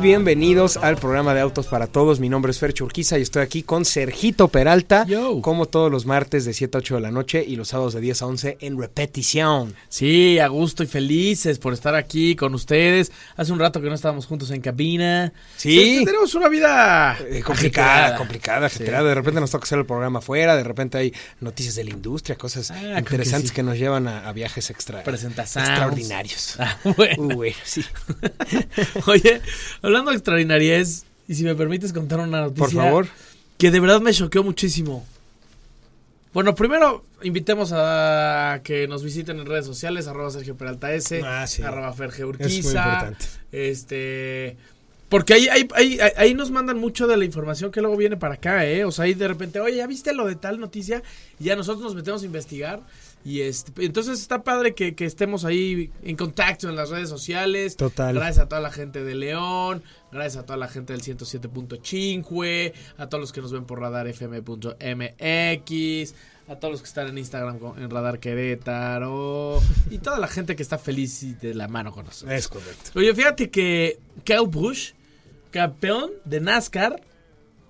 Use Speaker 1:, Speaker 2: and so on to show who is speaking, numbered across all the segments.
Speaker 1: Bienvenidos al programa de Autos para Todos. Mi nombre es Fer Churquiza y estoy aquí con Sergito Peralta,
Speaker 2: Yo.
Speaker 1: como todos los martes de 7 a 8 de la noche y los sábados de 10 a 11 en repetición.
Speaker 2: Sí, a gusto y felices por estar aquí con ustedes. Hace un rato que no estábamos juntos en cabina.
Speaker 1: Sí.
Speaker 2: tenemos una vida
Speaker 1: Eh, complicada, complicada, ajetreada. De repente nos toca hacer el programa afuera, de repente hay noticias de la industria, cosas
Speaker 2: Ah, que
Speaker 1: interesantes
Speaker 2: sí.
Speaker 1: que, nos llevan a, a viajes extra, extraordinarios.
Speaker 2: Ah, bueno.
Speaker 1: Uh, bueno, sí.
Speaker 2: Oye, hablando de extraordinariez, y si me permites contar una noticia.
Speaker 1: Por favor.
Speaker 2: Que de verdad me choqueó muchísimo. Bueno, primero invitemos a que nos visiten en redes sociales, arroba Sergio Peralta S,
Speaker 1: Ah, sí.
Speaker 2: arroba Ferge
Speaker 1: Es muy importante.
Speaker 2: Este. Porque ahí, ahí, ahí, ahí- ahí nos mandan mucho de la información que luego viene para acá, ¿eh? O sea, ahí de repente, oye, ¿ya viste lo de tal noticia? Y ya nosotros nos metemos a investigar. Y este, entonces está padre que, que estemos ahí en contacto en las redes sociales.
Speaker 1: Total.
Speaker 2: Gracias a toda la gente de León, gracias a toda la gente del 107.5, a todos los que nos ven por radarfm.mx, a todos los que están en Instagram en Radar Querétaro y toda la gente que está feliz y de la mano con nosotros.
Speaker 1: Es correcto.
Speaker 2: Oye, fíjate que Kyle Busch, campeón de NASCAR,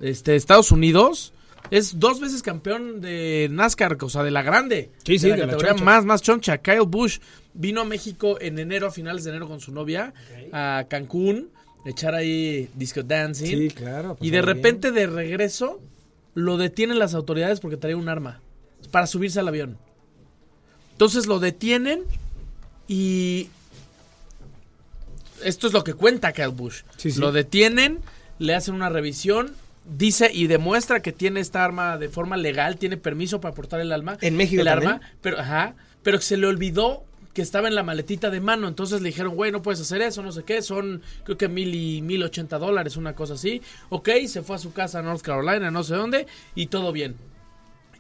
Speaker 2: este, Estados Unidos, es dos veces campeón de NASCAR, o sea, de la grande.
Speaker 1: Sí, sí,
Speaker 2: de la
Speaker 1: de
Speaker 2: categoría más, más choncha. Kyle Busch vino a México en enero, a finales de enero con su novia, a Cancún, echar ahí disco dancing.
Speaker 1: Sí, claro.
Speaker 2: y de
Speaker 1: pasarla bien.
Speaker 2: repente, de regreso, lo detienen las autoridades porque traía un arma para subirse al avión. Entonces lo detienen y esto es lo que cuenta Kyle Busch.
Speaker 1: Sí, sí.
Speaker 2: Lo detienen, le hacen una revisión, dice y demuestra que tiene esta arma de forma legal, tiene permiso para portar el arma.
Speaker 1: ¿En México
Speaker 2: el
Speaker 1: también?
Speaker 2: arma, pero ajá, pero se le olvidó que estaba en la maletita de mano, entonces le dijeron, güey, no puedes hacer eso, no sé qué, son creo que mil y mil ochenta dólares, una cosa así. Ok, se fue a su casa a North Carolina, no sé dónde, y todo bien.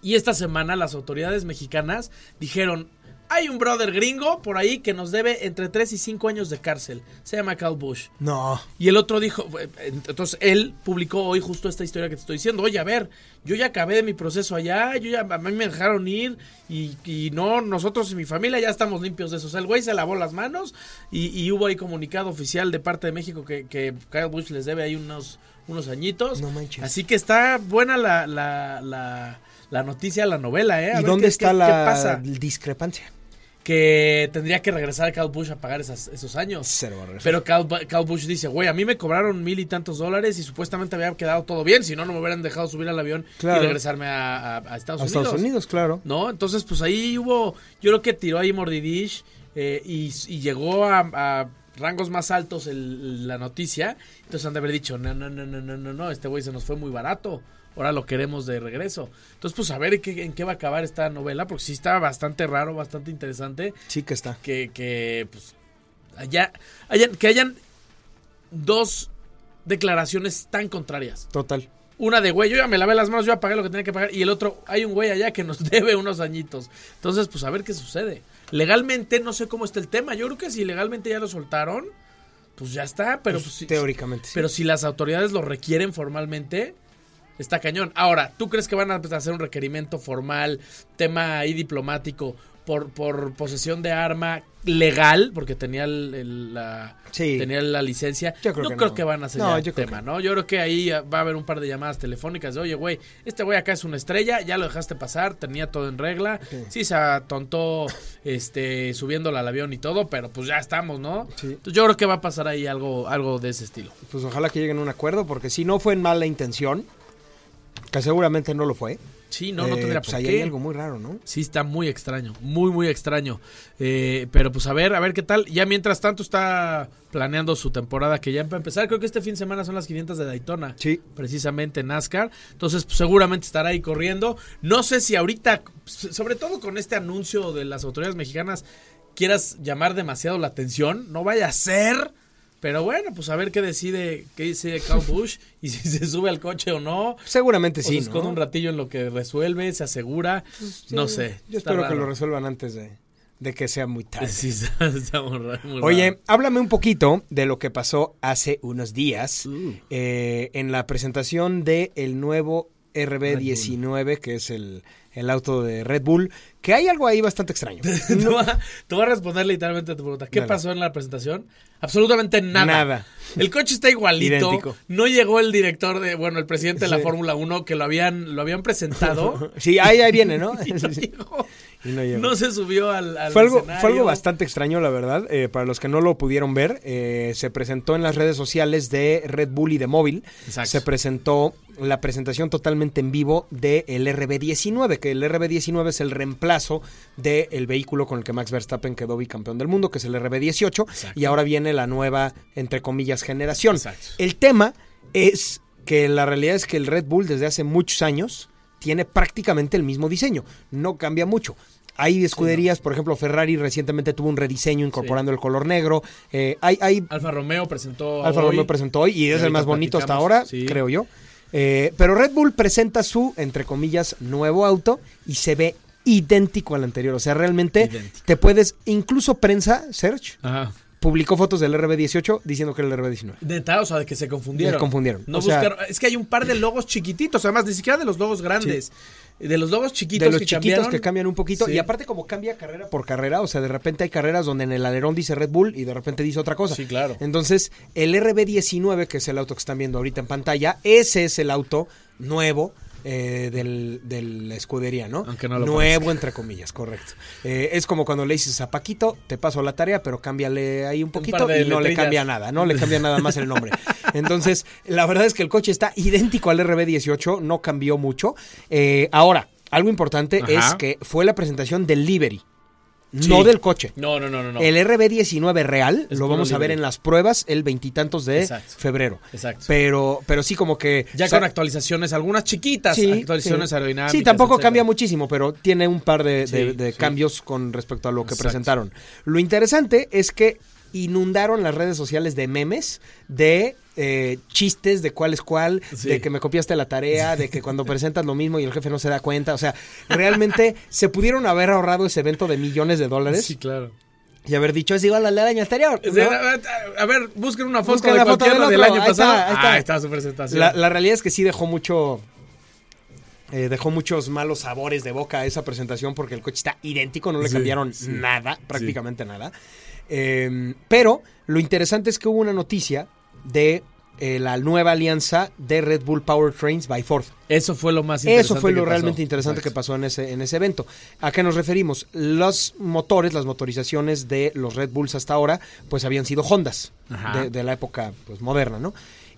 Speaker 2: Y esta semana las autoridades mexicanas dijeron, hay un brother gringo por ahí que nos debe entre 3 y 5 años de cárcel. Se llama Cal Bush.
Speaker 1: No.
Speaker 2: Y el otro dijo, eh, entonces él publicó hoy justo esta historia que te estoy diciendo. Oye, a ver, yo ya acabé de mi proceso allá, yo ya, a mí me dejaron ir y, y no, nosotros y mi familia ya estamos limpios de eso. O sea, el güey se lavó las manos y, y hubo ahí comunicado oficial de parte de México que, que Kyle Bush les debe ahí unos, unos añitos.
Speaker 1: No manches.
Speaker 2: Así que está buena la, la, la, la noticia, la novela, ¿eh? A
Speaker 1: ¿Y
Speaker 2: ver
Speaker 1: dónde
Speaker 2: qué-
Speaker 1: está
Speaker 2: qué-
Speaker 1: la
Speaker 2: qué pasa.
Speaker 1: discrepancia?
Speaker 2: Que tendría que regresar Cal Bush a pagar esas- esos años.
Speaker 1: Cero a.
Speaker 2: Pero Cal Bush dice, güey, a mí me cobraron mil y tantos dólares y supuestamente había quedado todo bien, si no, no me hubieran dejado subir al avión
Speaker 1: Claro.
Speaker 2: y regresarme a, a- a Estados
Speaker 1: a
Speaker 2: Unidos.
Speaker 1: Estados Unidos, claro.
Speaker 2: ¿No? Entonces, pues ahí hubo, yo creo que tiró ahí Mordidish eh, y, y llegó a, a rangos más altos el- la noticia. Entonces han de haber dicho, no, no, no, no, no, no, no, este güey se nos fue muy barato. Ahora lo queremos de regreso. Entonces, pues a ver en qué, en qué va a acabar esta novela, porque sí está bastante raro, bastante interesante
Speaker 1: Sí que está.
Speaker 2: que, que pues allá hayan, que hayan dos declaraciones tan contrarias.
Speaker 1: Total.
Speaker 2: Una de, güey, yo ya me lavé las manos, yo ya pagué lo que tenía que pagar. Y el otro, hay un güey allá que nos debe unos añitos. Entonces, pues a ver qué sucede. Legalmente no sé cómo está el tema. Yo creo que si legalmente ya lo soltaron, pues ya está. Pero,
Speaker 1: Pues,
Speaker 2: pues,
Speaker 1: teóricamente. sí.
Speaker 2: pero si las autoridades lo requieren formalmente, está cañón. Ahora, ¿tú crees que van a hacer un requerimiento formal, tema ahí diplomático, por, por posesión de arma legal, porque tenía el- el- la,
Speaker 1: Sí.
Speaker 2: tenía la licencia?
Speaker 1: Yo creo
Speaker 2: no
Speaker 1: que
Speaker 2: creo
Speaker 1: no.
Speaker 2: que van a hacer
Speaker 1: No,
Speaker 2: el tema,
Speaker 1: que-
Speaker 2: ¿no? Yo creo que ahí va a haber un par de llamadas telefónicas de, oye, güey, este güey acá es una estrella, ya lo dejaste pasar, tenía todo en regla.
Speaker 1: Sí.
Speaker 2: Sí, se atontó este, subiéndola al avión y todo, pero pues ya estamos, ¿no?
Speaker 1: Sí.
Speaker 2: Entonces yo creo que va a pasar ahí algo, algo de ese estilo.
Speaker 1: Pues ojalá que lleguen a un acuerdo, porque si no fue en mala intención, que seguramente no lo fue,
Speaker 2: Sí, no, no
Speaker 1: Eh,
Speaker 2: tendría
Speaker 1: pues
Speaker 2: por
Speaker 1: ahí
Speaker 2: qué.
Speaker 1: hay algo muy raro, ¿no?
Speaker 2: Sí, está muy extraño, muy, muy extraño. Eh, pero pues a ver, a ver qué tal. Ya mientras tanto está planeando su temporada que ya va a empezar. Creo que este fin de semana son las 500 de Daytona.
Speaker 1: Sí.
Speaker 2: Precisamente NASCAR. Entonces, pues, seguramente estará ahí corriendo. No sé si ahorita, sobre todo con este anuncio de las autoridades mexicanas, quieras llamar demasiado la atención. No vaya a ser. Pero bueno, pues a ver qué decide, qué dice Kyle Busch y si se sube al coche o no.
Speaker 1: Seguramente
Speaker 2: O
Speaker 1: sí,
Speaker 2: se esconde
Speaker 1: ¿no?
Speaker 2: un ratillo en lo que resuelve, se asegura. no sé.
Speaker 1: Yo espero que lo resuelvan antes de, de que sea muy tarde.
Speaker 2: Sí, está, está muy raro, muy
Speaker 1: Oye,
Speaker 2: raro.
Speaker 1: háblame un poquito de lo que pasó hace unos días
Speaker 2: Uh.
Speaker 1: eh, en la presentación de el nuevo RB19, que es el, el auto de Red Bull, que hay algo ahí bastante extraño.
Speaker 2: te, voy a, te voy a responder literalmente a tu pregunta. ¿Qué pasó en la presentación? Absolutamente nada.
Speaker 1: Nada.
Speaker 2: El coche está igualito.
Speaker 1: Idéntico.
Speaker 2: No llegó el director de, bueno, el presidente de la. Fórmula 1 que lo habían, lo habían presentado.
Speaker 1: Sí, ahí, ahí viene, ¿no?
Speaker 2: y no, llegó.
Speaker 1: Y no llegó.
Speaker 2: No se subió al, al
Speaker 1: Fue algo,
Speaker 2: escenario.
Speaker 1: fue algo bastante extraño, la verdad. Eh, para los que no lo pudieron ver, eh, se presentó en las redes sociales de Red Bull y de Móvil.
Speaker 2: Exacto.
Speaker 1: Se presentó la presentación totalmente en vivo del RB19, que el RB19 es el reemplazo del vehículo con el que Max Verstappen quedó bicampeón del mundo, que es el RB18.
Speaker 2: Exacto.
Speaker 1: Y ahora viene la nueva, entre comillas, generación.
Speaker 2: Exacto.
Speaker 1: El tema es que la realidad es que el Red Bull desde hace muchos años tiene prácticamente el mismo diseño, no cambia mucho. Hay escuderías, por ejemplo, Ferrari recientemente tuvo un rediseño incorporando el color negro. Eh, hay, hay
Speaker 2: Alfa Romeo presentó
Speaker 1: Alfa
Speaker 2: hoy.
Speaker 1: Romeo presentó hoy y es el más bonito hasta ahora,
Speaker 2: sí.
Speaker 1: creo yo. Eh, pero Red Bull presenta su, entre comillas, nuevo auto y se ve idéntico al anterior. O sea, realmente
Speaker 2: Idéntico.
Speaker 1: te puedes, incluso prensa, Search,
Speaker 2: Ajá.
Speaker 1: Publicó fotos del RB18 diciendo que era el RB19.
Speaker 2: Neta, o sea, de que se confundieron.
Speaker 1: Se confundieron.
Speaker 2: No
Speaker 1: O sea-
Speaker 2: buscaron. Es que hay un par de logos chiquititos, además, ni siquiera de los logos grandes. De los logos chiquitos
Speaker 1: de los
Speaker 2: que
Speaker 1: chiquitos
Speaker 2: cambiaron.
Speaker 1: que cambian un poquito.
Speaker 2: Sí.
Speaker 1: Y aparte, como cambia carrera por carrera, o sea, de repente hay carreras donde en el alerón dice Red Bull y de repente dice otra cosa.
Speaker 2: Sí, claro.
Speaker 1: Entonces, el RB19, que es el auto que están viendo ahorita en pantalla, ese es el auto nuevo. Eh, del, de la escudería, ¿no?
Speaker 2: Aunque no lo
Speaker 1: Nuevo, entre comillas, correcto. Eh, es como cuando le dices a Paquito, te paso la tarea, pero cámbiale ahí un poquito y no le cambia nada, no le cambia nada más el nombre. Entonces, la verdad es que el coche está idéntico al RB18, no cambió mucho. Eh, ahora, algo importante
Speaker 2: Ajá.
Speaker 1: es que fue la presentación del livery,
Speaker 2: Sí.
Speaker 1: no del coche.
Speaker 2: No, no, no, no. no.
Speaker 1: El RB19 real
Speaker 2: Es
Speaker 1: lo vamos a ver en las pruebas el veintitantos de
Speaker 2: Exacto.
Speaker 1: febrero.
Speaker 2: Exacto.
Speaker 1: Pero, pero sí como que...
Speaker 2: ya
Speaker 1: o sea,
Speaker 2: con actualizaciones, algunas chiquitas
Speaker 1: sí,
Speaker 2: actualizaciones
Speaker 1: sí.
Speaker 2: aerodinámicas.
Speaker 1: Sí, tampoco
Speaker 2: etcétera.
Speaker 1: cambia muchísimo, pero tiene un par de, cambios con respecto a lo que
Speaker 2: Exacto.
Speaker 1: presentaron. Lo interesante es que inundaron las redes sociales de memes, de eh, chistes de cuál es cuál,
Speaker 2: Sí.
Speaker 1: de que me copiaste la tarea, de que cuando presentas lo mismo y el jefe no se da cuenta. O sea, realmente se pudieron haber ahorrado ese evento de millones de dólares
Speaker 2: Sí, claro.
Speaker 1: y haber dicho es igual al del año anterior. ¿no?
Speaker 2: A ver, busquen una foto
Speaker 1: Busquen
Speaker 2: de
Speaker 1: la foto del
Speaker 2: año
Speaker 1: Ahí
Speaker 2: pasado.
Speaker 1: está, ahí está.
Speaker 2: Ah, está su presentación.
Speaker 1: La, la realidad es que sí dejó mucho. eh, dejó muchos malos sabores de boca a esa presentación porque el coche está idéntico, no le
Speaker 2: Sí,
Speaker 1: cambiaron
Speaker 2: sí.
Speaker 1: nada, prácticamente nada. Eh, pero lo interesante es que hubo una noticia de eh, la nueva alianza de Red Bull Powertrains by Ford.
Speaker 2: Eso fue lo más interesante.
Speaker 1: Eso fue lo
Speaker 2: que pasó.
Speaker 1: realmente interesante que pasó en ese, en ese evento. ¿A qué nos referimos? Los motores, las motorizaciones de los Red Bulls hasta ahora, pues habían sido Hondas de, de la época pues, moderna, ¿no?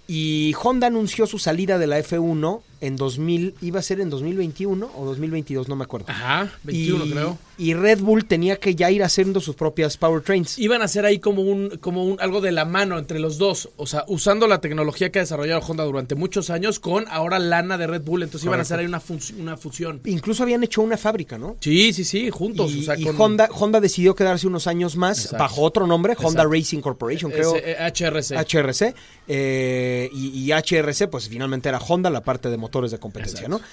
Speaker 1: Y Honda anunció su salida de la F1 en 2000, iba a ser en 2021 o 2022, no me acuerdo.
Speaker 2: Ajá, 21
Speaker 1: y,
Speaker 2: creo.
Speaker 1: Y Red Bull tenía que ya ir haciendo sus propias powertrains.
Speaker 2: Iban a hacer ahí como un, como un algo de la mano entre los dos. O sea, usando la tecnología que ha desarrollado Honda durante muchos años con ahora lana de Red Bull. Entonces iban a hacer ahí una, una fusión.
Speaker 1: Incluso habían hecho una fábrica, ¿no?
Speaker 2: Sí, sí, sí, juntos.
Speaker 1: Y,
Speaker 2: o sea,
Speaker 1: y
Speaker 2: con
Speaker 1: Honda, Honda decidió quedarse unos años más
Speaker 2: Exacto.
Speaker 1: bajo otro nombre, Honda. Racing Corporation, creo.
Speaker 2: ese, eh, HRC.
Speaker 1: HRC eh, y, y HRC pues finalmente era Honda la parte de motores de competencia,
Speaker 2: Exacto.
Speaker 1: ¿no?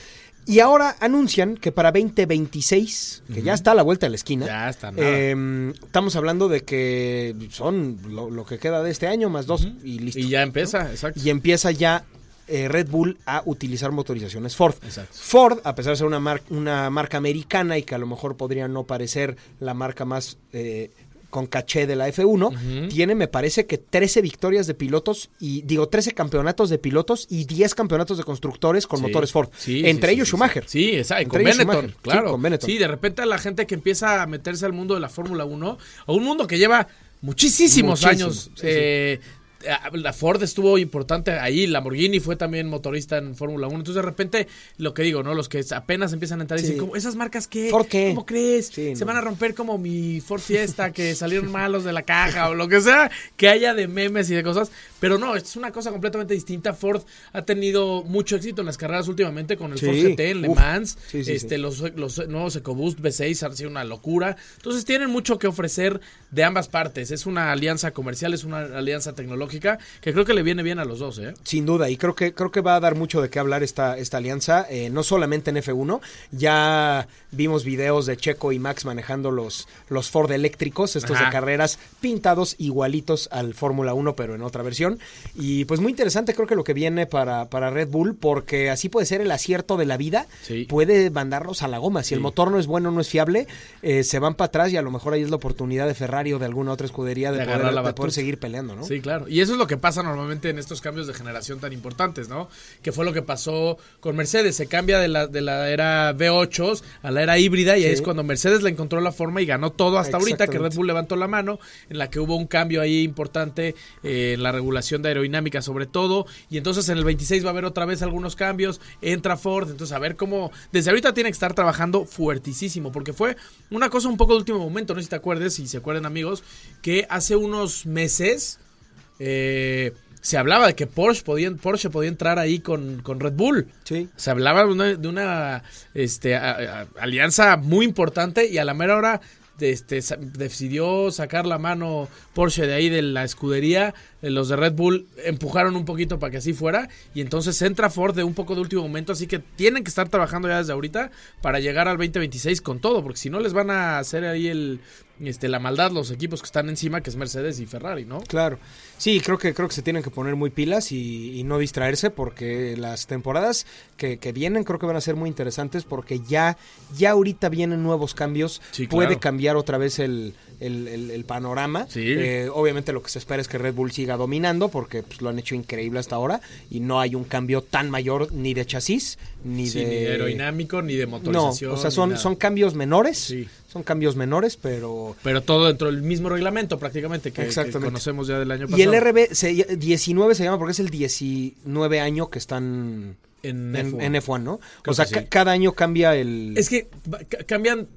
Speaker 1: Y ahora anuncian que para 2026, que ya está a la vuelta de la esquina,
Speaker 2: Ya está, nada.
Speaker 1: eh, estamos hablando de que son lo, lo que queda de este año más dos y listo.
Speaker 2: y ya empieza, exacto.
Speaker 1: Y empieza ya eh, Red Bull a utilizar motorizaciones Ford.
Speaker 2: Exacto.
Speaker 1: Ford, a pesar de ser una, mar- una marca americana y que a lo mejor podría no parecer la marca más eh, con caché de la F1, tiene, me parece que 13 victorias de pilotos y, digo, 13 campeonatos de pilotos y 10 campeonatos de constructores con
Speaker 2: Sí,
Speaker 1: motores Ford.
Speaker 2: sí,
Speaker 1: Entre
Speaker 2: sí,
Speaker 1: ellos Schumacher.
Speaker 2: Sí, exacto.
Speaker 1: Entre
Speaker 2: Con
Speaker 1: ellos
Speaker 2: Benetton,
Speaker 1: Schumacher. Sí,
Speaker 2: claro.
Speaker 1: con Benetton.
Speaker 2: Sí, de repente la gente que empieza a meterse al mundo de la Fórmula 1, a un mundo que lleva muchísimos
Speaker 1: Muchísimo,
Speaker 2: años
Speaker 1: sí,
Speaker 2: eh, la Ford estuvo importante ahí, Lamborghini fue también motorista en Fórmula 1. Entonces, de repente, lo que digo, ¿no? Los que apenas empiezan a entrar dicen, como, ¿esas marcas qué?
Speaker 1: ¿Por qué?
Speaker 2: ¿Cómo crees? Se van a romper como mi Ford Fiesta, que salieron malos de la caja o lo que sea, que haya de memes y de cosas. Pero no, es una cosa completamente distinta. Ford ha tenido mucho éxito en las carreras últimamente con el Ford GT en Le Mans. este, Los, los nuevos EcoBoost V6 han sido una locura. Entonces, tienen mucho que ofrecer de ambas partes. Es una alianza comercial, es una alianza tecnológica que creo que le viene bien a los dos. ¿eh?
Speaker 1: Sin duda, y creo que, creo que va a dar mucho de qué hablar esta, esta alianza, eh, no solamente en F1, ya vimos videos de Checo y Max manejando los, los Ford eléctricos, estos de carreras pintados igualitos al Fórmula 1, pero en otra versión. Y pues muy interesante creo que lo que viene para, para Red Bull, porque así puede ser el acierto de la vida, puede mandarlos a la goma. Si el motor no es bueno, no es fiable, eh, se van para atrás y a lo mejor ahí es la oportunidad de Ferrari de alguna otra escudería de, poder, seguir peleando, ¿no?
Speaker 2: Sí, claro. Y eso es lo que pasa normalmente en estos cambios de generación tan importantes, ¿no? Que fue lo que pasó con Mercedes. Se cambia de la, de la era V8 a la era híbrida y ahí es cuando Mercedes le encontró la forma y ganó todo hasta ahorita, que Red Bull levantó la mano, en la que hubo un cambio ahí importante eh, en la regulación de aerodinámica sobre todo. Y entonces en el 26 va a haber otra vez algunos cambios. Entra Ford, entonces a ver cómo... Desde ahorita tiene que estar trabajando fuertísimo, porque fue una cosa un poco de último momento, no sé si te acuerdes, si se acuerdan amigos, que hace unos meses eh, se hablaba de que Porsche podía, Porsche podía entrar ahí con, Red Bull.
Speaker 1: Sí.
Speaker 2: Se hablaba de una, este, alianza muy importante y a la mera hora este, decidió sacar la mano Porsche de ahí de la escudería. Eh, los de Red Bull empujaron un poquito para que así fuera. Y entonces entra Ford de un poco de último momento. Así que tienen que estar trabajando ya desde ahorita para llegar al 2026 con todo. Porque si no les van a hacer ahí el, este, la maldad los equipos que están encima, que es Mercedes y Ferrari, ¿no?
Speaker 1: Claro. Sí, creo que, creo que se tienen que poner muy pilas y, no distraerse porque las temporadas que, vienen creo que van a ser muy interesantes porque ya, ya ahorita vienen nuevos cambios. Puede cambiar otra vez el, el, panorama. Eh, obviamente lo que se espera es que Red Bull siga dominando porque pues, lo han hecho increíble hasta ahora y no hay un cambio tan mayor ni de chasis ni, de...
Speaker 2: aerodinámico ni de motorización.
Speaker 1: No, o sea, son, son cambios menores. Son cambios menores, pero...
Speaker 2: Pero todo dentro del mismo reglamento prácticamente que, conocemos ya del año pasado.
Speaker 1: Y el RB 19 se llama porque es el 19 año que están en, F1. ¿no? o sea, cada año cambia el...
Speaker 2: Es que cambian...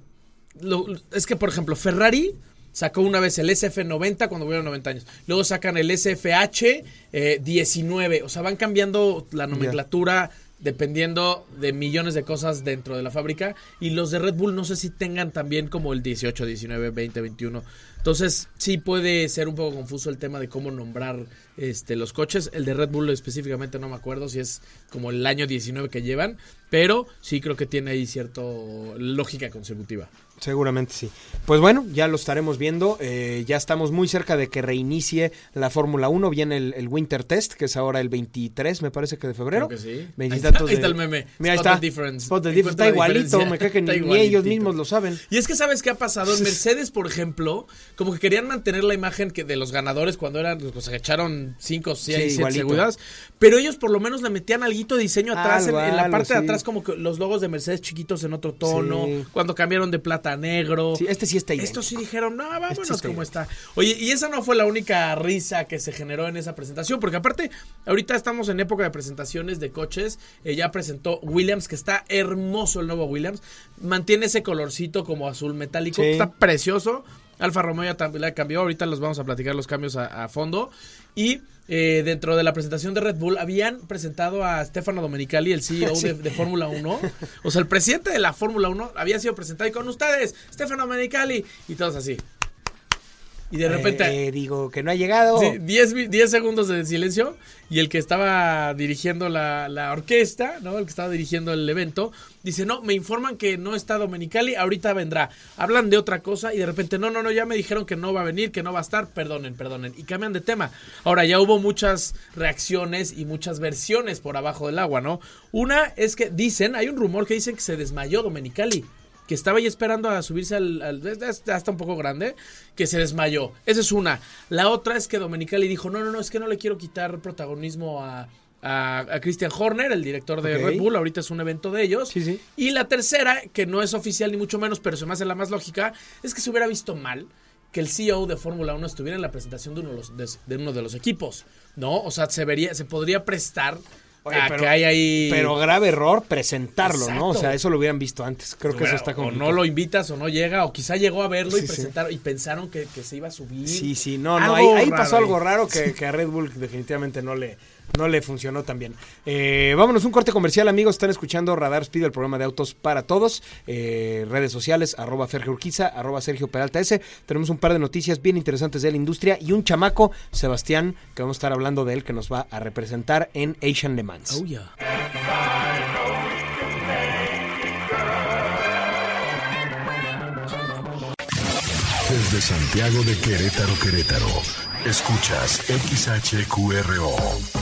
Speaker 2: es que, por ejemplo, Ferrari Sacó una vez el SF90 cuando hubieron 90 años. Luego sacan el SFH 19. Eh, o sea, van cambiando la nomenclatura dependiendo de millones de cosas dentro de la fábrica. Y los de Red Bull no sé si tengan también como el 18, 19, 20, 21. Entonces sí puede ser un poco confuso el tema de cómo nombrar este, los coches. El de Red Bull específicamente no me acuerdo si es como el año 19 que llevan. Pero sí creo que tiene ahí cierta lógica consecutiva.
Speaker 1: Seguramente sí. Pues bueno, ya lo estaremos viendo. Eh, ya estamos muy cerca de que reinicie la Fórmula 1. Viene el, Winter Test, que es ahora el 23, me parece que de febrero.
Speaker 2: Creo que sí.
Speaker 1: Ahí
Speaker 2: está, ahí está, el meme.
Speaker 1: Mira, ahí está. Difference. Está igualito, me creo que ni, ellos mismos lo saben.
Speaker 2: Y es que sabes qué ha pasado. En Mercedes, por ejemplo, como que querían mantener la imagen que de los ganadores cuando eran, pues echaron 5, 6, 7 segundos. Pero ellos por lo menos le metían algo de diseño atrás, en, la parte de atrás, como que los logos de Mercedes chiquitos en otro tono. Cuando cambiaron de plata negro.
Speaker 1: Sí, este sí está
Speaker 2: Estos sí dijeron, no, vámonos este como está. Oye, y esa no fue la única risa que se generó en esa presentación, porque aparte, ahorita estamos en época de presentaciones de coches. Eh, ya presentó Williams, que está hermoso el nuevo Williams. Mantiene ese colorcito como azul metálico, está precioso. Alfa Romeo ya también la cambió, ahorita los vamos a platicar los cambios a, fondo. Y eh, dentro de la presentación de Red Bull habían presentado a Stefano Domenicali, el CEO de, Fórmula 1. O sea, el presidente de la Fórmula 1 había sido presentado y con ustedes, Stefano Domenicali, y todos así. Y de repente.
Speaker 1: Eh, digo que no ha llegado.
Speaker 2: 10 segundos de silencio. Y el que estaba dirigiendo la, la, orquesta, ¿no? El que estaba dirigiendo el evento, dice: No, me informan que no está Domenicali, ahorita vendrá. Hablan de otra cosa y de repente, no, no, no, ya me dijeron que no va a venir, que no va a estar, perdonen, perdonen. Y cambian de tema. Ahora, ya hubo muchas reacciones y muchas versiones por abajo del agua, ¿no? Una es que dicen, hay un rumor que dicen que se desmayó Domenicali que estaba ahí esperando a subirse al, hasta un poco grande, que se desmayó. Esa es una. La otra es que Domenicali dijo, no, no, no, es que no le quiero quitar protagonismo a, a, Christian Horner, el director de Red Bull, ahorita es un evento de ellos.
Speaker 1: Sí, sí.
Speaker 2: Y la tercera, que no es oficial ni mucho menos, pero se me hace la más lógica, es que se hubiera visto mal que el CEO de Fórmula 1 estuviera en la presentación de uno de los, de, de uno de los equipos, ¿no? O sea, se vería, se podría prestar
Speaker 1: Oye,
Speaker 2: a
Speaker 1: pero-
Speaker 2: que hay ahí.
Speaker 1: Pero grave error presentarlo, ¿no? O sea, eso lo hubieran visto antes. Creo que eso está
Speaker 2: o
Speaker 1: complicado.
Speaker 2: no lo invitas o no llega, o quizá llegó a verlo
Speaker 1: Sí,
Speaker 2: y
Speaker 1: sí.
Speaker 2: presentaron y pensaron que, que se iba a subir.
Speaker 1: Sí, sí, no, no, ahí, pasó algo raro que, que a Red Bull definitivamente no le, no le funcionó tan bien. Eh, vámonos, un corte comercial, amigos. Están escuchando Radar Speed, el programa de autos para todos. Eh, redes sociales, arroba Fergio Urquiza, arroba Sergio Peralta S. Tenemos un par de noticias bien interesantes de la industria y un chamaco, Sebastián, que vamos a estar hablando de él, que nos va a representar en Asian Le Mans.
Speaker 2: Oh, yeah.
Speaker 3: Desde Santiago de Querétaro, Querétaro. Escuchas XHQRO.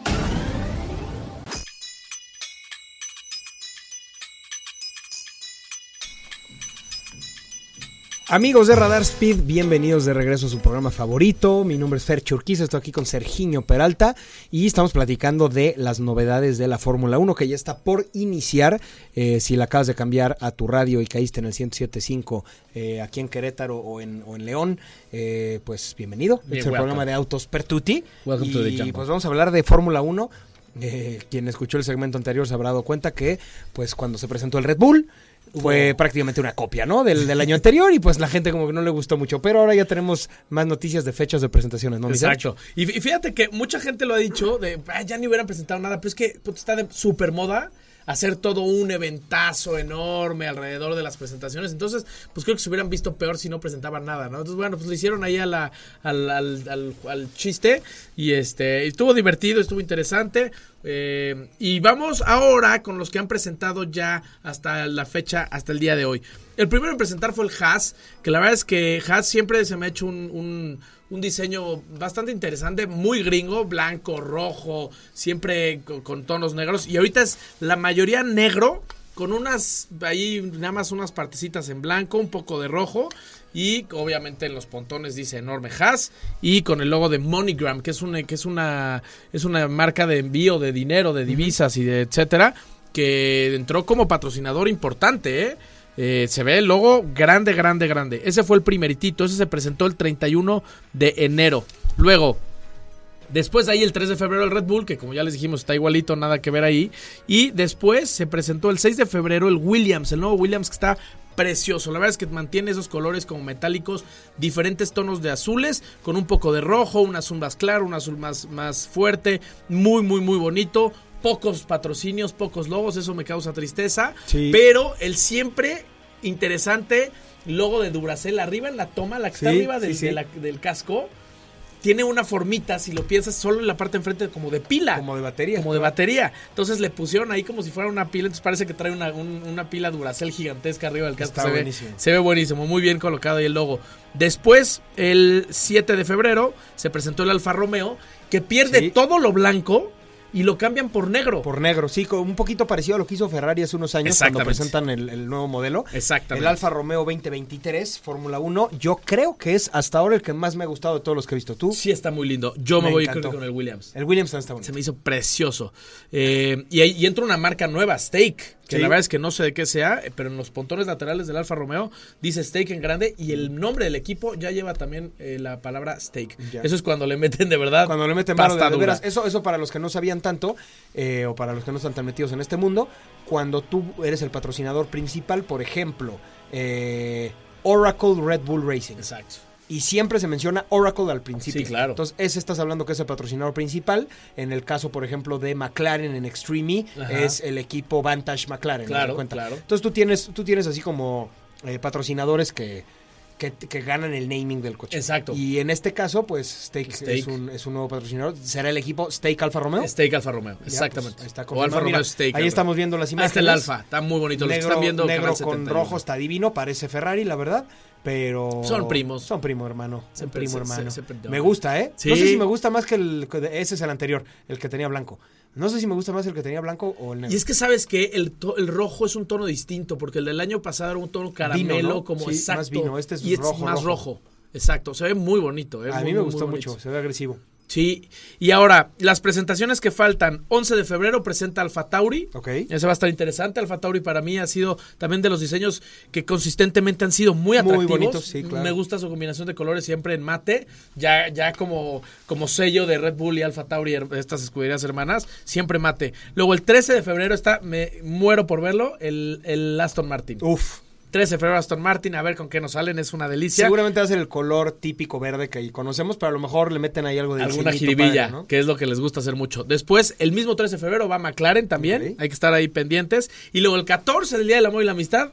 Speaker 1: Amigos de Radar Speed, bienvenidos de regreso a su programa favorito. Mi nombre es Fer Churquiza, estoy aquí con Sergiño Peralta y estamos platicando de las novedades de la Fórmula 1 que ya está por iniciar. Eh, si la acabas de cambiar a tu radio y caíste en el 107.5 eh, aquí en Querétaro o en, o en León, eh, pues bienvenido. Este es el programa de Autos Pertuti.
Speaker 2: Welcome
Speaker 1: y
Speaker 2: to the jungle.
Speaker 1: pues vamos a hablar de Fórmula 1. Eh, quien escuchó el segmento anterior se habrá dado cuenta que pues cuando se presentó el Red Bull fue prácticamente una copia, ¿no? Del, del año anterior y pues la gente como que no le gustó mucho. Pero ahora ya tenemos más noticias de fechas de presentaciones, ¿no?
Speaker 2: Exacto. Y fí- fíjate que mucha gente lo ha dicho de "Ah, ya ni hubieran presentado nada, pero es que puta, está de super moda hacer todo un eventazo enorme alrededor de las presentaciones. Entonces, pues creo que se hubieran visto peor si no presentaban nada, ¿no? Entonces, bueno, pues le hicieron ahí la, al, al- chiste y este estuvo divertido, estuvo interesante. eh, y vamos ahora con los que han presentado ya hasta la fecha, hasta el día de hoy. El primero en presentar fue el Haas, que la verdad es que Haas siempre se me ha hecho un- un diseño bastante interesante, muy gringo, blanco, rojo, siempre con, tonos negros. Y ahorita es la mayoría negro, con unas, ahí nada más unas partecitas en blanco, un poco de rojo. Y obviamente en los pontones dice enorme Haas y con el logo de MoneyGram, que es una, que es una, es una marca de envío de dinero, de divisas y de etcétera, que entró como patrocinador importante, ¿eh? Eh, se ve el logo grande, grande, grande. Ese fue el primeritito. Ese se presentó el 31 de enero. Luego, después de ahí el 3 de febrero el Red Bull, que como ya les dijimos está igualito, nada que ver ahí. Y después se presentó el 6 de febrero el Williams, el nuevo Williams que está precioso. La verdad es que mantiene esos colores como metálicos, diferentes tonos de azules, con un poco de rojo, un azul más claro, un azul más, más fuerte. Muy, muy, muy bonito. Pocos patrocinios, pocos logos, eso me causa tristeza.
Speaker 1: Sí.
Speaker 2: Pero el siempre interesante logo de Duracell arriba en la toma, la que está arriba del,
Speaker 1: sí, sí.
Speaker 2: de la- del casco, tiene una formita, si lo piensas, solo en la parte de enfrente como de pila.
Speaker 1: Como de batería.
Speaker 2: Como de batería. Entonces le pusieron ahí como si fuera una pila. Entonces parece que trae una, un- una pila Duracell gigantesca arriba del casco.
Speaker 1: Está
Speaker 2: se, ve,
Speaker 1: buenísimo.
Speaker 2: se ve buenísimo. Muy bien colocado ahí el logo. Después, el 7 de febrero, se presentó el Alfa Romeo, que pierde
Speaker 1: Sí.
Speaker 2: todo lo blanco y lo cambian por negro.
Speaker 1: Por negro, sí, con un poquito parecido a lo que hizo Ferrari hace unos años cuando presentan el, el nuevo modelo.
Speaker 2: Exactamente.
Speaker 1: El Alfa Romeo 2023, Fórmula 1. Yo creo que es hasta ahora el que más me ha gustado de todos los que he visto tú.
Speaker 2: Sí está muy lindo. Yo me,
Speaker 1: Me
Speaker 2: voy que con el Williams.
Speaker 1: El Williams está bonito.
Speaker 2: Se me hizo precioso. Eh, y, ahí- y entra una marca nueva, Steak. Que
Speaker 1: Sí.
Speaker 2: la verdad es que no sé de qué sea, eh, pero en los pontones laterales del Alfa Romeo dice Steak en grande y el nombre del equipo ya lleva también eh, la palabra Steak.
Speaker 1: Ya.
Speaker 2: Eso es cuando le meten de verdad.
Speaker 1: Cuando le meten de,
Speaker 2: pasta
Speaker 1: de veras. Eso, eso para los que no sabían tanto, eh, o para los que no están tan metidos en este mundo, cuando tú eres el patrocinador principal, por ejemplo, eh, Oracle Red Bull Racing.
Speaker 2: Exacto.
Speaker 1: Y siempre se menciona Oracle al principio.
Speaker 2: Sí, claro.
Speaker 1: Entonces, ese estás hablando que es el patrocinador principal. En el caso, por ejemplo, de McLaren en Extreme E,
Speaker 2: Ajá.
Speaker 1: es el equipo Vantage McLaren.
Speaker 2: Claro,
Speaker 1: cuenta.
Speaker 2: claro.
Speaker 1: Entonces, tú tienes, tú tienes así como eh, patrocinadores que, que, que ganan el naming del coche.
Speaker 2: Exacto.
Speaker 1: Y en este caso, pues, Stake,
Speaker 2: Stake.
Speaker 1: Es, un, es un nuevo patrocinador. ¿Será el equipo Stake Alfa Romeo?
Speaker 2: Steak Alfa Romeo.
Speaker 1: Ya,
Speaker 2: Exactamente.
Speaker 1: pues, ahí está
Speaker 2: o. Alfa Romeo
Speaker 1: Mira,
Speaker 2: Steak.
Speaker 1: Ahí estamos viendo las imágenes.
Speaker 2: está el Alfa. Está muy bonito. Que
Speaker 1: Negro,
Speaker 2: están viendo
Speaker 1: negro con
Speaker 2: 71.
Speaker 1: rojo está divino, parece Ferrari, la verdad. Pero
Speaker 2: Son primos.
Speaker 1: Son primo hermano, son
Speaker 2: Siempre
Speaker 1: primo
Speaker 2: se-
Speaker 1: hermano.
Speaker 2: se- se-
Speaker 1: me gusta, ¿eh?
Speaker 2: Sí.
Speaker 1: No sé si me gusta más que el ese es el anterior, el que tenía blanco. No sé si me gusta más el que tenía blanco o el negro.
Speaker 2: Y es que sabes que el, to- el rojo es un tono distinto, porque el del año pasado era un tono caramelo,
Speaker 1: Vino, ¿no?
Speaker 2: como
Speaker 1: Sí,
Speaker 2: exacto.
Speaker 1: más vino. Este es
Speaker 2: y
Speaker 1: rojo,
Speaker 2: más
Speaker 1: rojo.
Speaker 2: rojo. Exacto, se ve muy bonito. eh,
Speaker 1: a
Speaker 2: muy,
Speaker 1: mí me gustó mucho, se ve agresivo.
Speaker 2: Sí, y ahora, las presentaciones que faltan. 11 de febrero presenta Alfa Tauri.
Speaker 1: Ok.
Speaker 2: Ese va a estar interesante. Alfa Tauri para mí ha sido también de los diseños que consistentemente han sido muy
Speaker 1: Muy
Speaker 2: atractivos.
Speaker 1: bonitos, sí, claro.
Speaker 2: Me gusta su combinación de colores siempre en mate. Ya, ya como, como sello de Red Bull y Alfa Tauri, estas escuderías hermanas, siempre mate. Luego el 13 de febrero está, me muero por verlo, el, el Aston Martin.
Speaker 1: Uf.
Speaker 2: 13 de febrero Aston Martin, a ver con qué nos salen, es una delicia.
Speaker 1: Seguramente va a ser el color típico verde que ahí conocemos, pero a lo mejor le meten ahí algo de
Speaker 2: Alguna jiribilla,
Speaker 1: padre, ¿no?
Speaker 2: que es lo que les gusta hacer mucho. Después, el mismo 13 de febrero va McLaren también. Hay que estar ahí pendientes. Y luego el 14 del Día del Amor y la Amistad,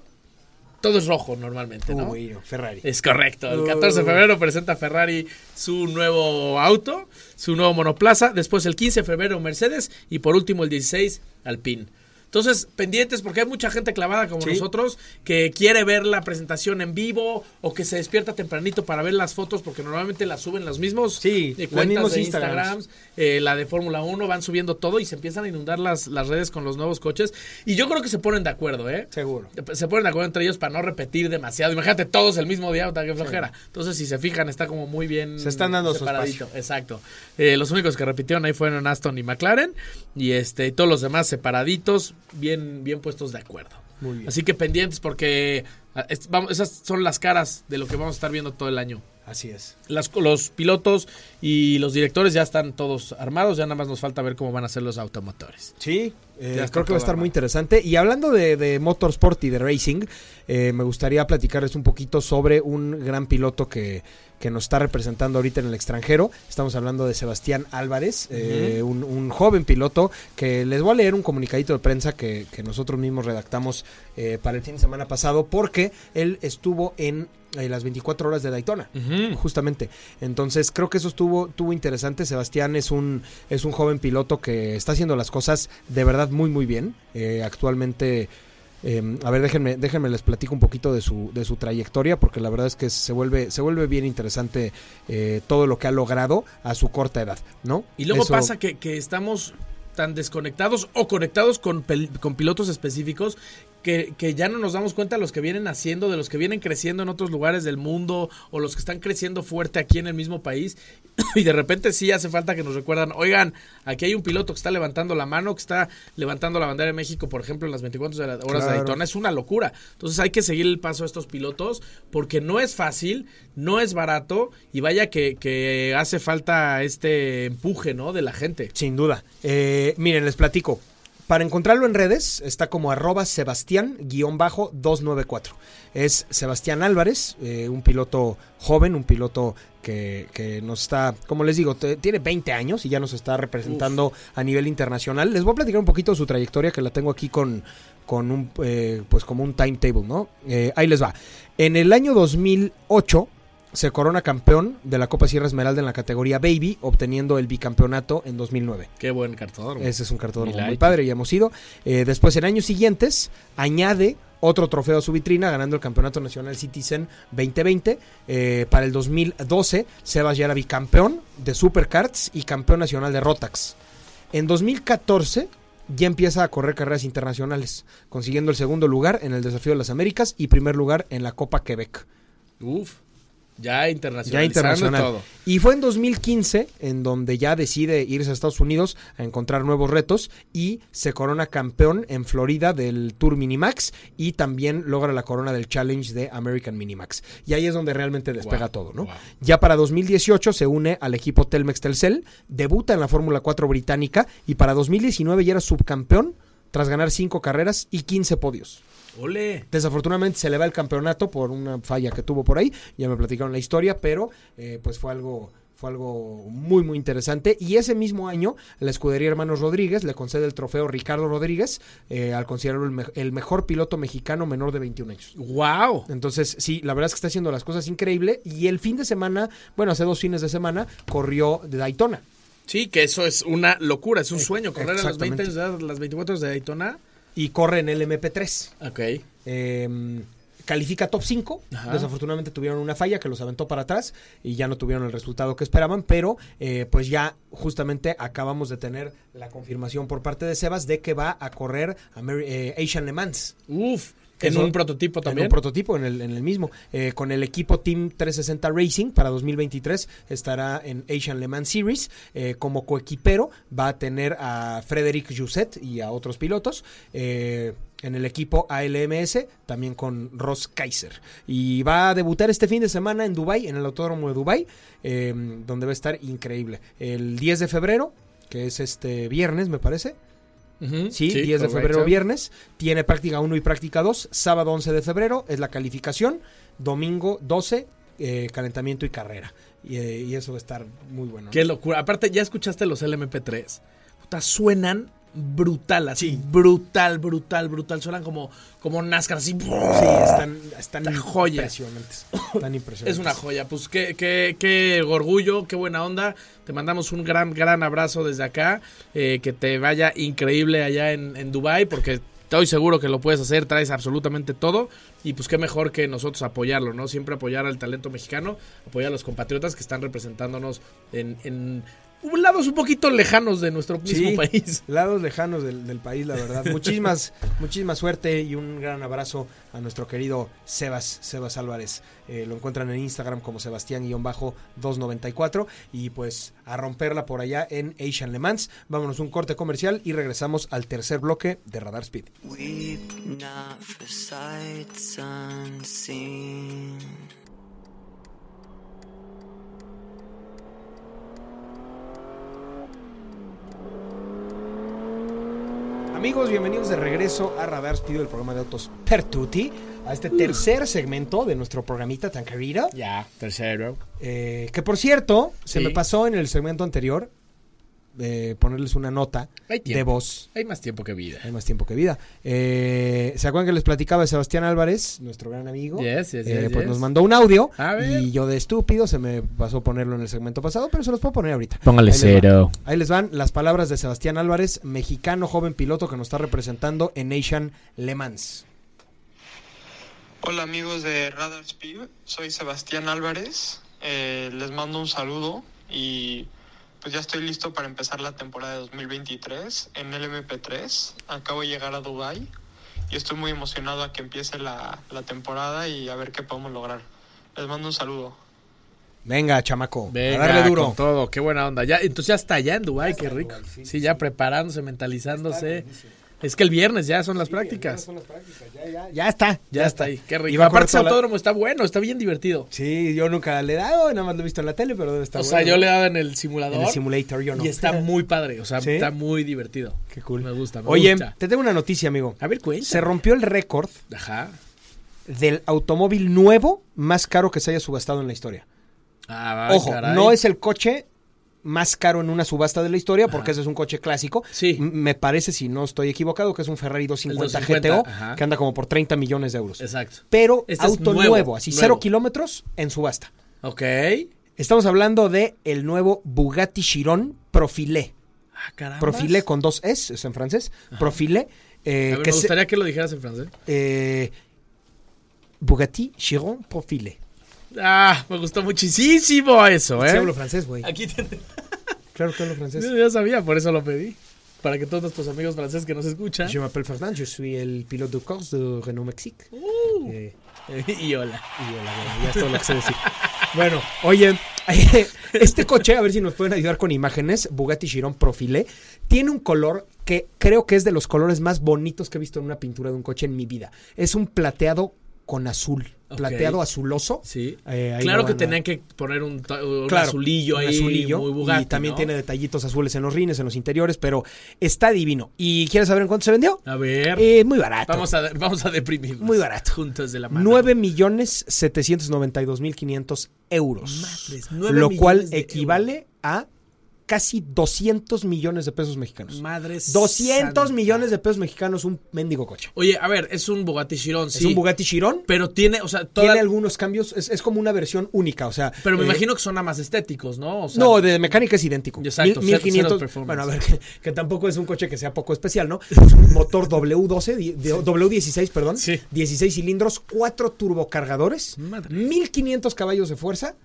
Speaker 2: todo es rojo normalmente, ¿no?
Speaker 1: Uy, Ferrari.
Speaker 2: Es correcto. El
Speaker 1: Uh.
Speaker 2: 14 de febrero presenta Ferrari su nuevo auto, su nuevo monoplaza. Después el 15 de febrero Mercedes. Y por último el 16 Alpine. Entonces, pendientes porque hay mucha gente clavada como
Speaker 1: Sí.
Speaker 2: nosotros que quiere ver la presentación en vivo o que se despierta tempranito para ver las fotos porque normalmente las suben los mismos
Speaker 1: Sí, los
Speaker 2: cuentas
Speaker 1: mismos
Speaker 2: de
Speaker 1: Instagrams.
Speaker 2: Instagrams, eh, la de Fórmula 1, van subiendo todo y se empiezan a inundar las, las redes con los nuevos coches. Y yo creo que se ponen de acuerdo, ¿eh?
Speaker 1: Seguro.
Speaker 2: Se ponen de acuerdo entre ellos para no repetir demasiado. Imagínate todos el mismo día, puta, qué flojera. Entonces, si se fijan, está como muy bien
Speaker 1: Se están dando su
Speaker 2: separadito. Exacto. Eh, los únicos que repitieron ahí fueron Aston y McLaren. Y este, y todos los demás separaditos, bien, bien puestos de acuerdo.
Speaker 1: Muy bien.
Speaker 2: Así que pendientes porque ah, es- vamos, esas son las caras de lo que vamos a estar viendo todo el año.
Speaker 1: Así es.
Speaker 2: Las- los pilotos y los directores ya están todos armados, ya nada más nos falta ver cómo van a ser los automotores.
Speaker 1: Sí, eh, creo que va a estar muy interesante. Y hablando de, de motorsport y de racing, eh, me gustaría platicarles un poquito sobre un gran piloto que, que nos está representando ahorita en el extranjero. Estamos hablando de Sebastián Álvarez, eh, un, un joven piloto que les voy a leer un comunicadito de prensa que, que nosotros mismos redactamos eh, para el fin de semana pasado porque él estuvo en eh, las 24 horas de Daytona justamente. Entonces creo que eso estuvo, estuvo interesante. Sebastián es un, es un joven piloto que está haciendo las cosas de verdad muy muy bien. Actualmente, eh, a ver, déjenme, déjenme les platico un poquito de su, de su trayectoria, porque la verdad es que se vuelve, se vuelve bien interesante eh, todo lo que ha logrado a su corta edad, ¿no?
Speaker 2: Y luego
Speaker 1: Eso-
Speaker 2: pasa que, que estamos tan desconectados o conectados con, con pilotos específicos que, que ya no nos damos cuenta de los que vienen haciendo, de los que vienen creciendo en otros lugares del mundo o los que están creciendo fuerte aquí en el mismo país. Y de repente sí hace falta que nos recuerdan, oigan, aquí hay un piloto que está levantando la mano, que está levantando la bandera de México, por ejemplo, en las 24 de la- horas de. Daytona. Es una locura. Entonces hay que seguir el paso a estos pilotos porque no es fácil, no es barato y vaya que, que hace falta este empuje, ¿no? De la gente.
Speaker 1: Sin duda. Eh, miren, les platico. Para encontrarlo en redes está como arroba Sebastián-294. Es Sebastián Álvarez, eh, un piloto joven, un piloto que, que nos está, como les digo, tiene 20 años y ya nos está representando a nivel internacional. Les voy a platicar un poquito de su trayectoria que la tengo aquí con, con un, eh, pues como un timetable, ¿no? Eh, ahí les va. En el año 2008 se corona campeón de la Copa Sierra Esmeralda en la categoría Baby, obteniendo el bicampeonato en 2009.
Speaker 2: Qué buen cartador.
Speaker 1: Ese es un cartón
Speaker 2: Mi
Speaker 1: muy padre y hemos ido. Eh, después, en años siguientes, añade otro trofeo a su vitrina, ganando el Campeonato Nacional Citizen 2020. Eh, para el 2012, Sebas ya era bicampeón de Supercards y campeón nacional de Rotax. En 2014 ya empieza a correr carreras internacionales, consiguiendo el segundo lugar en el Desafío de las Américas y primer lugar en la Copa Quebec.
Speaker 2: Uf. Ya
Speaker 1: Ya
Speaker 2: internacional.
Speaker 1: internacional.
Speaker 2: Todo.
Speaker 1: Y fue en 2015 en donde ya decide irse a Estados Unidos a encontrar nuevos retos y se corona campeón en Florida del Tour Minimax y también logra la corona del Challenge de American Minimax. Y ahí es donde realmente despega
Speaker 2: Wow,
Speaker 1: todo, ¿no?
Speaker 2: wow.
Speaker 1: Ya para 2018 se une al equipo Telmex Telcel, debuta en la Fórmula 4 británica y para 2019 ya era subcampeón tras ganar 5 carreras y 15 podios.
Speaker 2: Ole.
Speaker 1: Desafortunadamente se le va el campeonato por una falla que tuvo por ahí. Ya me platicaron la historia, pero eh, pues fue algo fue algo muy muy interesante y ese mismo año la escudería Hermanos Rodríguez le concede el trofeo Ricardo Rodríguez eh, al considerarlo el, me- el mejor piloto mexicano menor de 21 años.
Speaker 2: Wow.
Speaker 1: Entonces, sí, la verdad es que está haciendo las cosas increíble y el fin de semana, bueno, hace dos fines de semana, corrió de Daytona.
Speaker 2: Sí, que eso es una locura, es un sueño. Correr a los 20
Speaker 1: exactamente.
Speaker 2: años de edad, las 24 horas de Daytona.
Speaker 1: Y corre en el MP3.
Speaker 2: Ok.
Speaker 1: Eh, califica top 5.
Speaker 2: Ajá.
Speaker 1: Desafortunadamente tuvieron una falla que los aventó para atrás y ya no tuvieron el resultado que esperaban, pero eh, pues ya justamente acabamos de tener la confirmación por parte de Sebas de que va a correr Ameri- eh, Asian Le Mans.
Speaker 2: Uf, en un prototipo también.
Speaker 1: En un prototipo, en el, en el mismo. Eh, con el equipo Team 360 Racing para 2023 estará en Asian Le Mans Series. Eh, como coequipero va a tener a Frederic Jousset y a otros pilotos. Eh, en el equipo ALMS, también con Ross Kaiser. Y va a debutar este fin de semana en Dubai, en el Autódromo de Dubai, eh, donde va a estar increíble. El 10 de febrero, que es este viernes, me parece. Sí, 10 de
Speaker 2: correcto.
Speaker 1: febrero viernes. Tiene práctica 1 y práctica 2. Sábado 11 de febrero es la calificación. Domingo 12, eh, calentamiento y carrera. Y, eh, y eso va a estar muy bueno. ¿no?
Speaker 2: Qué locura. Aparte, ya escuchaste los LMP3. Puta, suenan brutal, así. Brutal, brutal, brutal. Suenan como, como NASCAR, así.
Speaker 1: Sí, están, están
Speaker 2: Una joya.
Speaker 1: impresionantes. Están impresionantes.
Speaker 2: Es una joya. Pues qué, qué, qué orgullo, qué buena onda. Te mandamos un gran, gran abrazo desde acá. Eh, que te vaya increíble allá en, en Dubai porque estoy seguro que lo puedes hacer. Traes absolutamente todo. Y pues qué mejor que nosotros apoyarlo, ¿no? Siempre apoyar al talento mexicano, apoyar a los compatriotas que están representándonos en, en lados un poquito lejanos de nuestro mismo
Speaker 1: Sí,
Speaker 2: país.
Speaker 1: lados lejanos del, del país, la verdad. Muchísimas, muchísima suerte y un gran abrazo a nuestro querido Sebas, Sebas Álvarez. Eh, lo encuentran en Instagram como Sebastián-294 y pues a romperla por allá en Asian Le Mans. Vámonos un corte comercial y regresamos al tercer bloque de Radar Speed.
Speaker 4: Weep not for sights unseen.
Speaker 1: Amigos, bienvenidos de regreso a Radar Speed, el programa de autos Pertuti, a este tercer segmento de nuestro programita tan querido.
Speaker 2: Ya, tercero.
Speaker 1: Eh, que por cierto, se
Speaker 2: Sí.
Speaker 1: me pasó en el segmento anterior eh, ponerles una nota
Speaker 2: Hay
Speaker 1: de voz.
Speaker 2: Hay más tiempo que vida.
Speaker 1: Hay más tiempo que vida. Eh, ¿Se acuerdan que les platicaba de Sebastián Álvarez, nuestro gran amigo?
Speaker 2: Yes, yes,
Speaker 1: Eh,
Speaker 2: yes,
Speaker 1: pues
Speaker 2: yes.
Speaker 1: nos mandó un audio
Speaker 2: A ver.
Speaker 1: y yo de estúpido se me pasó ponerlo en el segmento pasado, pero se los puedo poner ahorita.
Speaker 2: Póngale
Speaker 1: Ahí
Speaker 2: cero.
Speaker 1: Ahí les van las palabras de Sebastián Álvarez, mexicano joven piloto que nos está representando en Nation Le Mans.
Speaker 5: Hola amigos de Radar Speed, soy Sebastián Álvarez, eh, les mando un saludo y pues ya estoy listo para empezar la temporada de 2023 en LMP3, acabo de llegar a Dubai y estoy muy emocionado a que empiece la, la temporada y a ver qué podemos lograr. Les mando un saludo.
Speaker 1: Venga, chamaco,
Speaker 2: Venga,
Speaker 1: a darle duro.
Speaker 2: con todo, qué buena onda. Ya, entonces ya está allá en Dubai, qué rico. sí, ya preparándose, mentalizándose. Es que el viernes ya son las prácticas.
Speaker 1: Ya está.
Speaker 2: Ya está ahí, qué rico.
Speaker 1: Y va
Speaker 2: Aparte ese
Speaker 1: la-
Speaker 2: autódromo está bueno, está bien divertido.
Speaker 1: Sí, yo nunca le he dado, nada más lo he visto en la tele, pero debe estar
Speaker 2: o sea,
Speaker 1: bueno.
Speaker 2: yo le he dado en el simulador
Speaker 1: En el simulator, yo no.
Speaker 2: y está muy padre, o sea,
Speaker 1: ¿Sí?
Speaker 2: está muy divertido.
Speaker 1: Qué cool.
Speaker 2: Me gusta, me
Speaker 1: Oye,
Speaker 2: gusta.
Speaker 1: te tengo una noticia, amigo.
Speaker 2: A ver, cuenta.
Speaker 1: Se rompió el récord
Speaker 2: Ajá.
Speaker 1: del automóvil nuevo más caro que se haya subastado en la historia.
Speaker 2: Ah,
Speaker 1: Ojo,
Speaker 2: caray.
Speaker 1: no es el coche más caro en una subasta de la historia, porque
Speaker 2: Ajá.
Speaker 1: ese es un coche clásico.
Speaker 2: Sí.
Speaker 1: Me parece, si no estoy equivocado, que es un Ferrari 250,
Speaker 2: 250,
Speaker 1: GTO,
Speaker 2: ajá.
Speaker 1: que anda como por 30 millones de euros.
Speaker 2: Exacto.
Speaker 1: Pero
Speaker 2: Este es
Speaker 1: auto
Speaker 2: nuevo,
Speaker 1: nuevo, así
Speaker 2: nuevo.
Speaker 1: cero kilómetros en subasta.
Speaker 2: Ok.
Speaker 1: Estamos hablando de el nuevo Bugatti Chiron Profilé.
Speaker 2: Ah, caramba.
Speaker 1: Profilé con dos S, es en francés. Profilé. eh,
Speaker 2: A ver,
Speaker 1: que
Speaker 2: me
Speaker 1: se-
Speaker 2: gustaría que lo dijeras en francés.
Speaker 1: eh, Bugatti Chiron Profilé.
Speaker 2: Ah, me gustó muchísimo eso, ¿eh?
Speaker 1: Sí hablo francés, güey.
Speaker 2: Aquí te...
Speaker 1: Claro que hablo francés.
Speaker 2: Yo ya sabía, por eso lo pedí. Para que todos nuestros amigos franceses que nos escuchan.
Speaker 1: Je m'appelle Fernand, je suis el piloto de course de Renault Mexique.
Speaker 2: Uh,
Speaker 1: Eh,
Speaker 2: y hola.
Speaker 1: y hola, bueno, ya es todo lo que sé decir. Bueno, oye, este coche, a ver si nos pueden ayudar con imágenes, Bugatti Chiron Profilé, tiene un color que creo que es de los colores más bonitos que he visto en una pintura de un coche en mi vida. Es un plateado con azul, plateado azuloso.
Speaker 2: Sí.
Speaker 1: Eh,
Speaker 2: claro que tenían que poner un, ta- un
Speaker 1: Claro,
Speaker 2: azulillo
Speaker 1: un
Speaker 2: ahí.
Speaker 1: azulillo,
Speaker 2: muy Bugatti,
Speaker 1: y también
Speaker 2: ¿no?
Speaker 1: tiene detallitos azules en los rines, en los interiores, pero está divino. ¿Y quieres saber en cuánto se vendió?
Speaker 2: A ver.
Speaker 1: Eh, muy barato.
Speaker 2: vamos, a, vamos a deprimirnos.
Speaker 1: Muy barato.
Speaker 2: Juntos de la mano.
Speaker 1: 9 millones 792 mil 500 euros.
Speaker 2: Madres, nueve
Speaker 1: lo cual equivale a casi 200 millones de pesos mexicanos.
Speaker 2: Madre
Speaker 1: 200
Speaker 2: santa.
Speaker 1: millones de pesos mexicanos un mendigo coche.
Speaker 2: Oye, a ver, es un Bugatti Chiron, sí.
Speaker 1: Es un Bugatti Chiron.
Speaker 2: Pero tiene, o sea, toda...
Speaker 1: Tiene algunos cambios, es, es como una versión única, o sea...
Speaker 2: Pero me
Speaker 1: eh,
Speaker 2: imagino que son nada más estéticos, ¿no? O sea,
Speaker 1: no, de mecánica es idéntico.
Speaker 2: Exacto,
Speaker 1: Mil-
Speaker 2: cero-
Speaker 1: 1500.
Speaker 2: cero performance.
Speaker 1: bueno, a ver, que, que tampoco es un coche que sea poco especial, ¿no? Es un motor W12, di- de- W16, perdón.
Speaker 2: Sí.
Speaker 1: 16 cilindros, 4 turbocargadores,
Speaker 2: Madre.
Speaker 1: 1500 caballos de fuerza,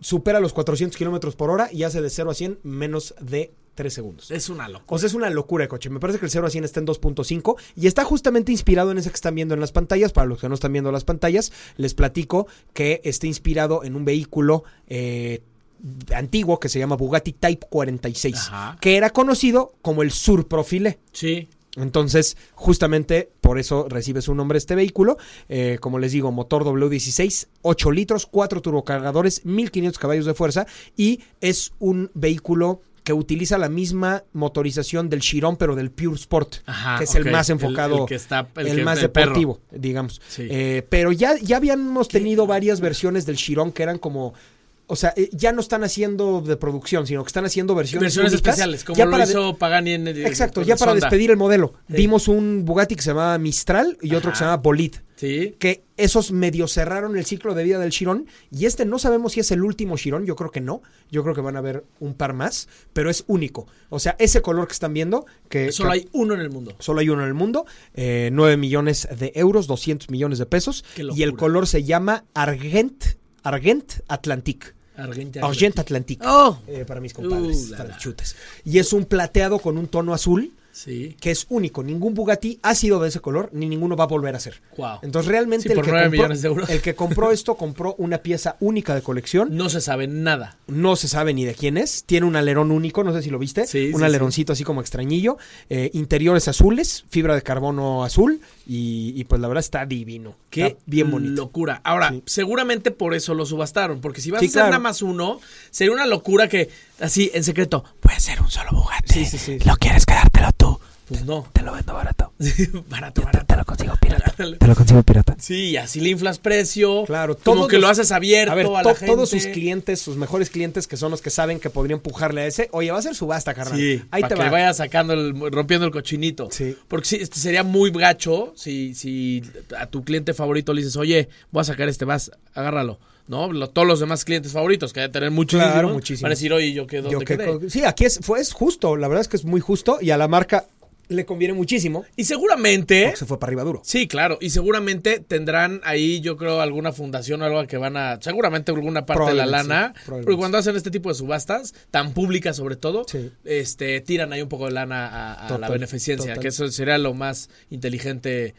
Speaker 1: supera los 400 kilómetros por hora y hace de 0 a 100 menos de 3 segundos.
Speaker 2: es una locura.
Speaker 1: O sea, es una locura de coche. Me parece que el 0 a 100 está en 2.5 y está justamente inspirado en ese que están viendo en las pantallas. Para los que no están viendo las pantallas, les platico que está inspirado en un vehículo eh, antiguo que se llama Bugatti Type 46,
Speaker 2: Ajá.
Speaker 1: que era conocido como el Sur Profile.
Speaker 2: Sí.
Speaker 1: Entonces, justamente por eso recibe su nombre este vehículo. Eh, como les digo, motor W16, 8 litros, 4 turbocargadores, 1500 caballos de fuerza y es un vehículo que utiliza la misma motorización del Chiron, pero del Pure Sport,
Speaker 2: Ajá,
Speaker 1: que es el más enfocado,
Speaker 2: el que está- el
Speaker 1: el
Speaker 2: que-
Speaker 1: más
Speaker 2: el perro.
Speaker 1: deportivo, digamos.
Speaker 2: Sí.
Speaker 1: Eh, pero ya, ya habíamos tenido varias versiones del Chiron que eran como... O sea, eh, ya no están haciendo de producción, sino que están haciendo versiones,
Speaker 2: Versiones
Speaker 1: únicas,
Speaker 2: especiales, como
Speaker 1: ya
Speaker 2: lo
Speaker 1: para
Speaker 2: hizo Pagani en el-
Speaker 1: Exacto, ya para
Speaker 2: Sonda.
Speaker 1: despedir el modelo.
Speaker 2: Sí.
Speaker 1: Vimos un Bugatti que se llamaba Mistral y otro que se llamaba Bolid.
Speaker 2: Sí.
Speaker 1: Que esos medio cerraron el ciclo de vida del Chiron. Y este no sabemos si es el último Chiron. Yo creo que no. Yo creo que van a haber un par más. Pero es único. O sea, ese color que están viendo. Que
Speaker 2: Solo
Speaker 1: que
Speaker 2: hay uno en el mundo.
Speaker 1: Solo hay uno en el mundo. eh, 9 millones de euros, 200 millones de pesos.
Speaker 2: Qué
Speaker 1: Y el color se llama Argent, Argent Atlantique.
Speaker 2: Argente
Speaker 1: Argent Atlantique.
Speaker 2: Oh.
Speaker 1: eh, para mis compadres,
Speaker 2: Uh,
Speaker 1: franchutes. Y es un plateado con un tono azul
Speaker 2: Sí.
Speaker 1: que es único. Ningún Bugatti ha sido de ese color, ni ninguno va a volver a ser.
Speaker 2: Wow.
Speaker 1: Entonces realmente
Speaker 2: Sí,
Speaker 1: el, que compró, el que compró esto compró una pieza única de colección.
Speaker 2: No se sabe nada.
Speaker 1: No se sabe ni de quién es. Tiene un alerón único, no sé si lo viste.
Speaker 2: Sí,
Speaker 1: un aleroncito así como extrañillo. eh, interiores azules, fibra de carbono azul. Y, y, pues la verdad está divino.
Speaker 2: Qué
Speaker 1: Está bien bonito.
Speaker 2: locura. Ahora, seguramente por eso lo subastaron. Porque si vas a hacer
Speaker 1: claro.
Speaker 2: nada más uno, sería una locura que, así, en secreto, puede ser un solo Bugatti.
Speaker 1: Sí, sí, sí.
Speaker 2: ¿Lo quieres tú? Pues no. Te lo vendo barato. barato, barato. Te lo consigo pirata.
Speaker 1: Te lo consigo pirata.
Speaker 2: Sí, y así le inflas precio.
Speaker 1: Claro,
Speaker 2: como
Speaker 1: todos
Speaker 2: que lo haces abierto a,
Speaker 1: A ver,
Speaker 2: la gente.
Speaker 1: todos sus clientes, sus mejores clientes, que son los que saben que podrían empujarle a ese, oye, va a ser subasta, carnal.
Speaker 2: Sí,
Speaker 1: Ahí
Speaker 2: para
Speaker 1: te
Speaker 2: que
Speaker 1: va.
Speaker 2: vaya sacando, el, rompiendo el cochinito.
Speaker 1: Sí.
Speaker 2: Porque sí, este sería muy gacho si, si a tu cliente favorito le dices, oye, voy a sacar este, vas, agárralo. ¿No? Todos los demás clientes favoritos, que deben tener muchos.
Speaker 1: Claro, muchísimos.
Speaker 2: Para decir, oye, yo quedo
Speaker 1: Yo que-
Speaker 2: quedé.
Speaker 1: sí, aquí es, fue, es justo, la verdad es que es muy justo y a la marca le conviene muchísimo
Speaker 2: Y seguramente.
Speaker 1: porque se fue para arriba duro.
Speaker 2: Sí, claro. Y seguramente tendrán ahí, yo creo, alguna fundación o algo que van a. Seguramente alguna parte de la lana.
Speaker 1: sí,
Speaker 2: porque cuando hacen este tipo de subastas, tan públicas sobre todo,
Speaker 1: Sí.
Speaker 2: este, tiran ahí un poco de lana a, a la beneficencia.
Speaker 1: total.
Speaker 2: Que eso sería lo más inteligente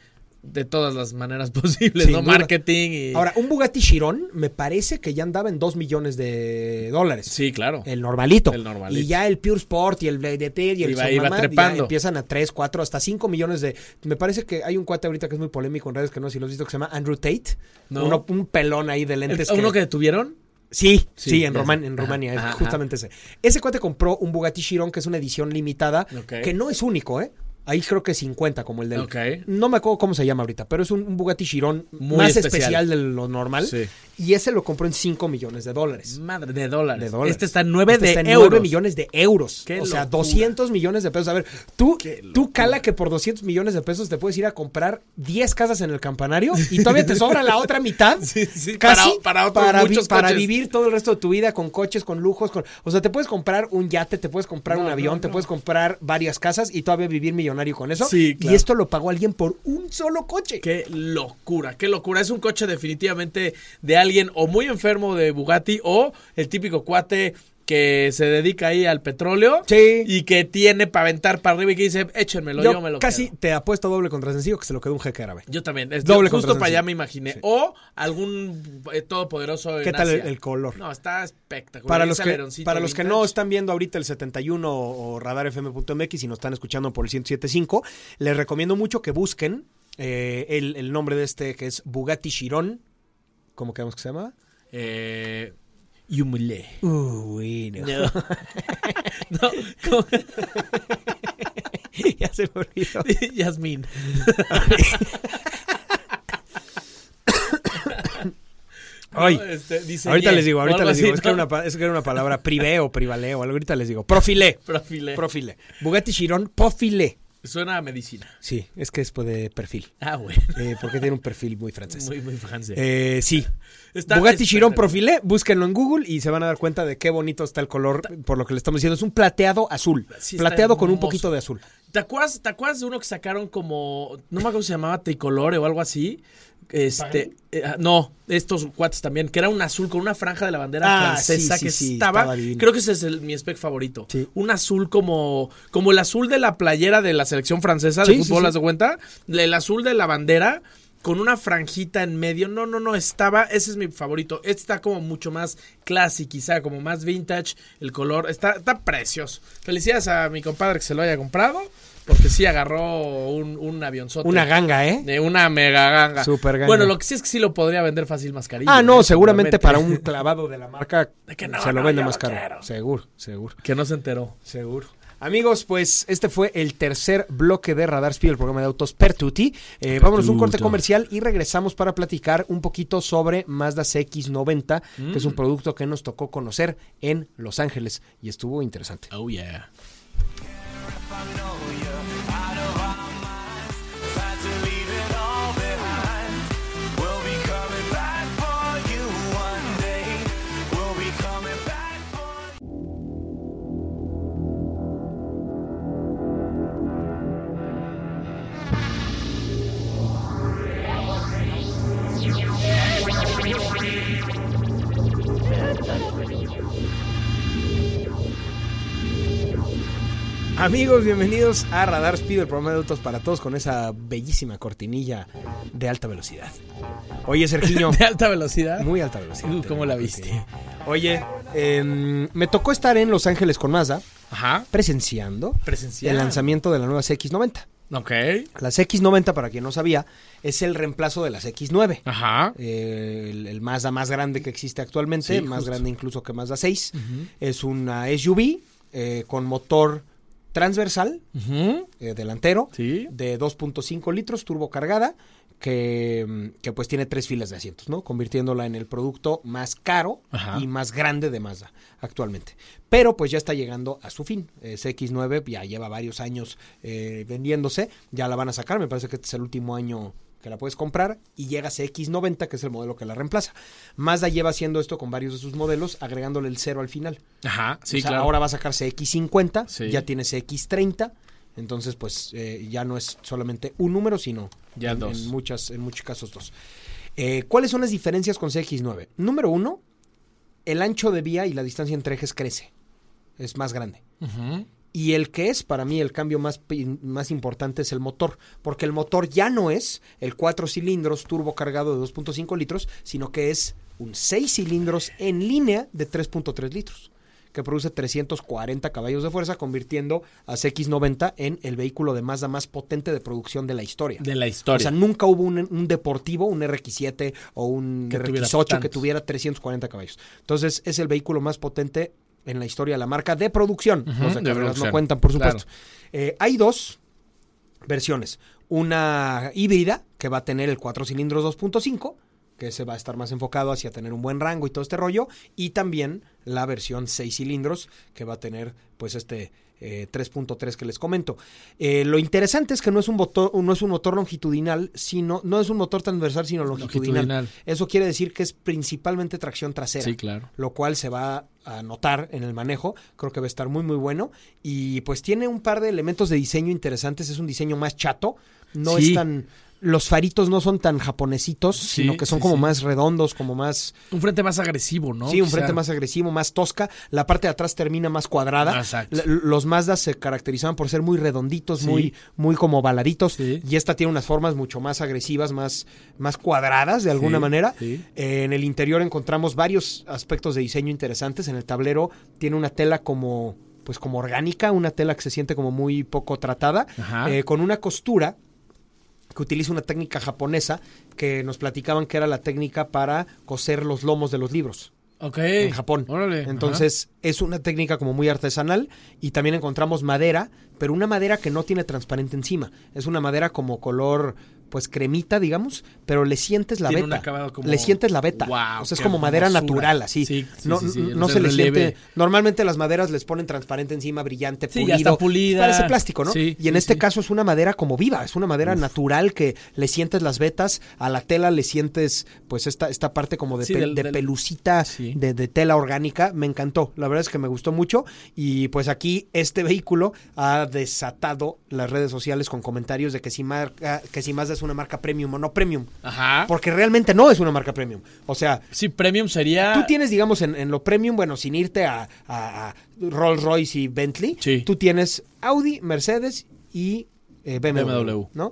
Speaker 2: de todas las maneras posibles,
Speaker 1: Sin
Speaker 2: ¿no?
Speaker 1: duda.
Speaker 2: Marketing y.
Speaker 1: Ahora, un Bugatti Chiron me parece que ya andaba en 2 millones de dólares.
Speaker 2: Sí, claro.
Speaker 1: El normalito.
Speaker 2: El normalito.
Speaker 1: Y ya el Pure Sport y el DT y el
Speaker 2: Iba- iba
Speaker 1: Mamá, ya
Speaker 2: trepando.
Speaker 1: empiezan a 3, 4, hasta 5 millones de... Me parece que hay un cuate ahorita que es muy polémico en redes, que no sé si lo has visto, que se llama Andrew Tate.
Speaker 2: No.
Speaker 1: Uno- un pelón ahí de
Speaker 2: El-
Speaker 1: lentes.
Speaker 2: ¿Uno que detuvieron?
Speaker 1: Sí,
Speaker 2: Sí,
Speaker 1: sí, en, Roman- en Rumania,
Speaker 2: ajá,
Speaker 1: justamente ese. Ese cuate compró un Bugatti Chiron, que es una edición limitada, que no es único, ¿eh? Ahí creo que 50 como el del...
Speaker 2: Ok.
Speaker 1: No me acuerdo cómo se llama ahorita, pero es un, un Bugatti Chiron
Speaker 2: Muy
Speaker 1: más
Speaker 2: especial.
Speaker 1: especial. de lo normal.
Speaker 2: Sí.
Speaker 1: Y ese lo compró en 5 millones de dólares.
Speaker 2: Madre de dólares.
Speaker 1: De dólares.
Speaker 2: Este está en 9
Speaker 1: Este
Speaker 2: de
Speaker 1: está en
Speaker 2: euros.
Speaker 1: 9 millones de euros.
Speaker 2: Qué
Speaker 1: o sea,
Speaker 2: locura.
Speaker 1: 200 millones de pesos. A ver, tú, tú cala que por 200 millones de pesos te puedes ir a comprar 10 casas en el campanario y todavía te sobra la otra mitad.
Speaker 2: Sí, sí,
Speaker 1: Casi
Speaker 2: para- para otros
Speaker 1: vi-
Speaker 2: muchos
Speaker 1: para vivir todo el resto de tu vida con coches, con lujos, con, o sea, te puedes comprar un yate, te puedes comprar
Speaker 2: No,
Speaker 1: un avión,
Speaker 2: no,
Speaker 1: te puedes comprar varias casas y todavía vivir millonario con eso.
Speaker 2: Sí, claro.
Speaker 1: Y esto lo pagó alguien por un solo coche.
Speaker 2: Qué locura, qué locura. Es un coche definitivamente de alguien o muy enfermo de Bugatti o el típico cuate que se dedica ahí al petróleo
Speaker 1: Sí.
Speaker 2: y que tiene para aventar para arriba y que dice, échenmelo, yo,
Speaker 1: Yo
Speaker 2: me lo
Speaker 1: casi
Speaker 2: quedo".
Speaker 1: te apuesto doble contra sencillo que se lo quedó un jeque árabe.
Speaker 2: Yo también. Es,
Speaker 1: Doble
Speaker 2: justo para allá me imaginé.
Speaker 1: Sí.
Speaker 2: O algún eh, todopoderoso en
Speaker 1: ¿Qué tal el,
Speaker 2: Asia.
Speaker 1: el color?
Speaker 2: No, está espectacular.
Speaker 1: Para los, que, para los que no están viendo ahorita el 71 o, o radarfm.mx y nos están escuchando por el 107.5, les recomiendo mucho que busquen eh, el, el nombre de este que es Bugatti Chiron. ¿Cómo quedamos que se llama?
Speaker 2: Eh, Yumule.
Speaker 1: Uy, no.
Speaker 2: No. no, ¿cómo?
Speaker 1: ya se me olvidó. Ay.
Speaker 2: Este, diseñé,
Speaker 1: Ahorita les digo, ahorita les digo.
Speaker 2: así,
Speaker 1: Es que, era
Speaker 2: ¿no?
Speaker 1: una, es que era una palabra privé o privalé o algo. Ahorita les digo. Profilé.
Speaker 2: Profilé.
Speaker 1: Profilé. Bugatti Chiron, profilé.
Speaker 2: Suena a medicina.
Speaker 1: Sí, es que es de perfil.
Speaker 2: Ah, bueno.
Speaker 1: Eh, porque tiene un perfil muy francés.
Speaker 2: Muy, muy francés.
Speaker 1: Eh, sí.
Speaker 2: Está-
Speaker 1: Bugatti Chiron. Profilé, búsquenlo en Google y se van a dar cuenta de qué bonito está el color, por lo que le estamos diciendo. Es un plateado azul.
Speaker 2: Sí,
Speaker 1: plateado con un poquito de azul.
Speaker 2: ¿Te acuerdas, ¿Te acuerdas de uno que sacaron como. No me acuerdo si se llamaba Tricolore o algo así? Este. eh, ah, no, estos cuates también, que era un azul con una franja de la bandera
Speaker 1: Ah,
Speaker 2: francesa
Speaker 1: sí,
Speaker 2: que
Speaker 1: sí,
Speaker 2: estaba. creo que ese es el- mi spec favorito. Un azul como. Como el azul de la playera de la selección francesa de fútbol. ¿haz de cuenta? El azul de la bandera. Con una franjita en medio. No, no, no. Estaba. Ese es mi favorito. Este está como mucho más classic, quizá, como más vintage. El color. Está, está precioso. Felicidades a mi compadre que se lo haya comprado. Porque sí agarró un, un avionzote.
Speaker 1: Una ganga, ¿eh?
Speaker 2: De una mega ganga.
Speaker 1: Super ganga.
Speaker 2: Bueno, lo que sí es que sí lo podría vender fácil más carillo.
Speaker 1: Ah, no,
Speaker 2: ¿eh?
Speaker 1: seguramente para un clavado de la marca
Speaker 2: De que no,
Speaker 1: se lo
Speaker 2: no,
Speaker 1: vende más caro.
Speaker 2: quiero.
Speaker 1: Seguro, seguro,
Speaker 2: Que no se enteró.
Speaker 1: seguro. Amigos, pues este fue el tercer bloque de Radar Speed, el programa de autos Pertuti. Eh, vámonos a un corte comercial y regresamos para platicar un poquito sobre Mazda CX90, que es un producto que nos tocó conocer en Los Ángeles y estuvo interesante.
Speaker 2: Oh, yeah.
Speaker 1: Amigos, bienvenidos a Radar Speed, el programa de autos para todos con esa bellísima cortinilla de alta velocidad. Oye, Sergiño,
Speaker 2: De alta velocidad.
Speaker 1: muy alta velocidad.
Speaker 2: Uh, ¿Cómo la viste?
Speaker 1: Oye, em, me tocó estar en Los Ángeles con Mazda
Speaker 2: Ajá.
Speaker 1: presenciando
Speaker 2: Presencial.
Speaker 1: el lanzamiento de la nueva CX90.
Speaker 2: Ok.
Speaker 1: La CX90, para quien no sabía, es el reemplazo de la CX9.
Speaker 2: Ajá.
Speaker 1: Eh, el, el Mazda más grande que existe actualmente,
Speaker 2: Sí,
Speaker 1: más
Speaker 2: justo.
Speaker 1: grande incluso que Mazda 6. Es una SUV eh, con motor transversal eh, delantero
Speaker 2: Sí.
Speaker 1: de 2.5 litros turbo cargada que, mm, que pues tiene tres filas de asientos, ¿no? Convirtiéndola en el producto más caro
Speaker 2: Ajá.
Speaker 1: y más grande de Mazda actualmente. Pero pues ya está llegando a su fin. Eh, CX9 ya lleva varios años eh, vendiéndose, ya la van a sacar, me parece que este es el último año que la puedes comprar y llega CX90 que es el modelo que la reemplaza. Mazda lleva haciendo esto con varios de sus modelos agregándole el cero al final.
Speaker 2: Ajá. Sí,
Speaker 1: O sea,
Speaker 2: claro.
Speaker 1: Ahora va a sacar CX50,
Speaker 2: Sí.
Speaker 1: ya tiene CX30, entonces pues eh, ya no es solamente un número, sino
Speaker 2: Ya
Speaker 1: en,
Speaker 2: dos.
Speaker 1: en muchas, en muchos casos dos. Eh, ¿Cuáles son las diferencias con CX9? Número uno, el ancho de vía y la distancia entre ejes crece, es más grande.
Speaker 2: Ujú.
Speaker 1: Y el que es para mí el cambio más, más importante es el motor, porque el motor ya no es el 4 cilindros turbo cargado de 2.5 litros, sino que es un 6 cilindros en línea de 3.3 litros, que produce 340 caballos de fuerza, convirtiendo a CX90 en el vehículo de Mazda más potente de producción de la historia.
Speaker 2: De la
Speaker 1: O
Speaker 2: historia.
Speaker 1: sea, nunca hubo un, un deportivo, un RX7 o un
Speaker 2: Que tuviera
Speaker 1: RX8 que tuviera 340 caballos. Entonces, es el vehículo más potente en la historia de la marca de producción. Los de
Speaker 2: de
Speaker 1: carreras no cuentan, por
Speaker 2: Claro.
Speaker 1: supuesto. Eh, hay dos versiones. Una híbrida que va a tener el 4 cilindros 2.5, que se va a estar más enfocado hacia tener un buen rango y todo este rollo. Y también la versión 6 cilindros, que va a tener pues este eh, 3.3 que les comento. Eh, lo interesante es que no es un motor, no es un motor longitudinal, sino, no es un motor transversal, sino longitudinal.
Speaker 2: Longitudinal.
Speaker 1: Eso quiere decir que es principalmente tracción trasera
Speaker 2: Sí, claro.
Speaker 1: lo cual se va a notar en el manejo. Creo que va a estar muy, muy bueno. Y pues tiene un par de elementos de diseño interesantes. Es un diseño más chato. No
Speaker 2: Sí.
Speaker 1: es tan. Los faritos no son tan japonesitos,
Speaker 2: Sí,
Speaker 1: sino que son
Speaker 2: sí,
Speaker 1: como
Speaker 2: sí.
Speaker 1: más redondos, como más.
Speaker 2: Un frente más agresivo, ¿no?
Speaker 1: sí, un
Speaker 2: Quizá.
Speaker 1: frente más agresivo, más tosca. La parte de atrás termina más cuadrada.
Speaker 2: Exacto.
Speaker 1: Los Mazdas se caracterizaban por ser muy redonditos, muy, muy como baladitos. Y esta tiene unas formas mucho más agresivas, más, más cuadradas de alguna manera. Eh, en el interior encontramos varios aspectos de diseño interesantes. En el tablero tiene una tela como, pues como orgánica, una tela que se siente como muy poco tratada, eh, con una costura que utiliza una técnica japonesa que nos platicaban que era la técnica para coser los lomos de los libros
Speaker 2: Ok.
Speaker 1: en Japón.
Speaker 2: Órale.
Speaker 1: Entonces es una técnica como muy artesanal y también encontramos madera, pero una madera que no tiene transparente encima. Es una madera como color pues cremita, digamos, pero le sientes la
Speaker 2: Tiene un
Speaker 1: beta.
Speaker 2: acabado como-
Speaker 1: Le sientes la beta.
Speaker 2: Guau,
Speaker 1: o sea, es como madera natural, así.
Speaker 2: Sí, sí,
Speaker 1: no
Speaker 2: sí,
Speaker 1: no se le siente. Normalmente las maderas les ponen transparente encima, brillante, pulido.
Speaker 2: ya está pulida.
Speaker 1: Parece plástico, ¿no?
Speaker 2: Sí,
Speaker 1: y en este caso es una madera como viva, es una madera natural que le sientes las vetas, a la tela le sientes pues esta, esta parte como de,
Speaker 2: del-
Speaker 1: de
Speaker 2: del-
Speaker 1: pelucita,
Speaker 2: Sí.
Speaker 1: de, de tela orgánica, me encantó, la verdad es que me gustó mucho y pues aquí este vehículo ha desatado las redes sociales con comentarios de que si, marca, que si Mazda es una marca premium o no premium,
Speaker 2: Ajá.
Speaker 1: porque realmente no es una marca premium, o sea...
Speaker 2: Sí, premium sería.
Speaker 1: Tú tienes, digamos, en, en lo premium, bueno, sin irte a, a- a Rolls Royce y Bentley,
Speaker 2: Sí.
Speaker 1: tú tienes Audi, Mercedes y eh, BMW,
Speaker 2: BMW.
Speaker 1: ¿no?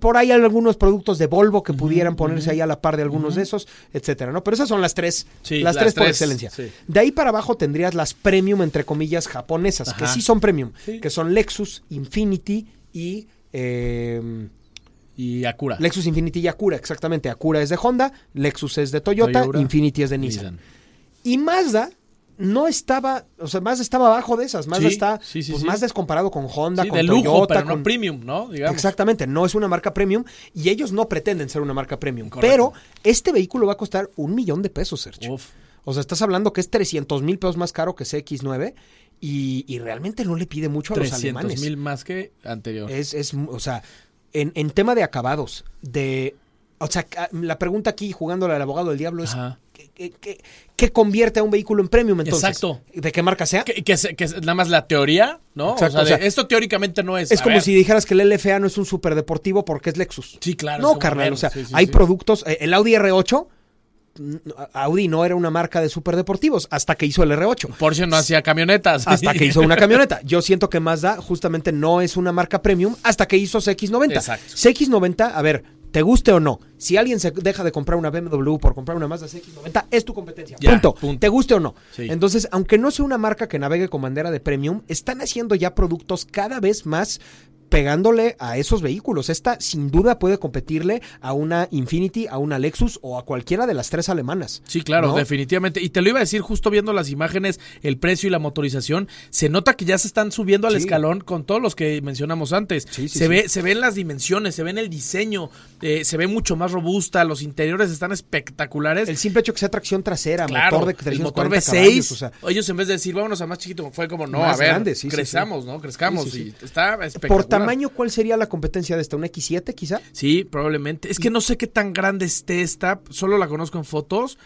Speaker 1: Por ahí hay algunos productos de Volvo que pudieran ponerse ahí a la par de algunos de esos, etcétera, ¿no? Pero esas son las tres,
Speaker 2: Sí,
Speaker 1: las,
Speaker 2: las
Speaker 1: tres por
Speaker 2: tres,
Speaker 1: excelencia.
Speaker 2: sí.
Speaker 1: De ahí para abajo tendrías las premium, entre comillas, japonesas, que sí son premium,
Speaker 2: Sí.
Speaker 1: que son Lexus, Infinity y... eh,
Speaker 2: Y Acura.
Speaker 1: Lexus Infinity y Acura, exactamente. Acura es de Honda, Lexus es de Toyota,
Speaker 2: Toyota,
Speaker 1: Infinity es de Nissan.
Speaker 2: Nissan.
Speaker 1: Y Mazda no estaba, o sea, Mazda estaba abajo de esas. Mazda
Speaker 2: Sí,
Speaker 1: está,
Speaker 2: sí, sí,
Speaker 1: pues
Speaker 2: sí.
Speaker 1: Mazda es comparado con Honda, con
Speaker 2: de lujo,
Speaker 1: Toyota,
Speaker 2: pero
Speaker 1: con...
Speaker 2: no premium, ¿no? Digamos.
Speaker 1: Exactamente, no es una marca premium y ellos no pretenden ser una marca premium.
Speaker 2: Correcto.
Speaker 1: Pero este vehículo va a costar un millón de pesos, Sergio.
Speaker 2: Uf.
Speaker 1: O sea, estás hablando que es 300 mil pesos más caro que CX9 y, y realmente no le pide mucho a los
Speaker 2: 300
Speaker 1: alemanes.
Speaker 2: mil más que anterior.
Speaker 1: Es, es, o sea, en, en tema de acabados, de... O sea, la pregunta aquí, jugándole al abogado del diablo, es
Speaker 2: Ajá.
Speaker 1: ¿qué, qué- convierte a un vehículo en premium entonces?
Speaker 2: Exacto.
Speaker 1: ¿De qué marca sea?
Speaker 2: Que, que, nada más la teoría, ¿no?
Speaker 1: Exacto,
Speaker 2: o sea,
Speaker 1: o sea,
Speaker 2: de- esto teóricamente no es.
Speaker 1: Es como
Speaker 2: ver,
Speaker 1: si dijeras que el LFA no es un superdeportivo porque es Lexus.
Speaker 2: Sí, claro.
Speaker 1: no, carnal,
Speaker 2: menos,
Speaker 1: o sea,
Speaker 2: sí, sí,
Speaker 1: hay
Speaker 2: sí.
Speaker 1: productos, eh, el Audi R8, mm, Audi no era una marca de superdeportivos hasta que hizo el R8.
Speaker 2: Porsche no hacía camionetas.
Speaker 1: Hasta que hizo una camioneta. Yo siento que Mazda justamente no es una marca premium hasta que hizo CX90.
Speaker 2: Exacto.
Speaker 1: CX90, a ver, te guste o no, si alguien se deja de comprar una BMW por comprar una Mazda CX90, es tu competencia.
Speaker 2: Ya,
Speaker 1: punto.
Speaker 2: punto.
Speaker 1: Te guste o no.
Speaker 2: Sí.
Speaker 1: Entonces, aunque no sea una marca que navegue con bandera de premium, están haciendo ya productos cada vez más pegándole a esos vehículos. Esta sin duda puede competirle a una Infinity, a una Lexus o a cualquiera de las tres alemanas.
Speaker 2: Sí, claro,
Speaker 1: ¿no?
Speaker 2: definitivamente. Y te lo iba a decir justo viendo las imágenes, el precio y la motorización, se nota que ya se están subiendo al
Speaker 1: Sí.
Speaker 2: escalón con todos los que mencionamos antes.
Speaker 1: Sí, sí,
Speaker 2: se ve, se ven las dimensiones, se ve en el diseño, eh, se ve mucho más robusta, los interiores están espectaculares.
Speaker 1: El simple hecho que sea tracción trasera,
Speaker 2: Claro,
Speaker 1: motor de
Speaker 2: el motor
Speaker 1: 340
Speaker 2: V6.
Speaker 1: caballos, o sea,
Speaker 2: ellos en vez de decir vámonos a más chiquito, fue como no, a ver,
Speaker 1: grande,
Speaker 2: crezcamos, ¿no? Crezcamos. Y está espectacular.
Speaker 1: Tamaño, ¿cuál sería la competencia de esta? ¿Un X7 quizá?
Speaker 2: Sí, probablemente. Es que no sé qué tan grande esté esta, solo la conozco en fotos,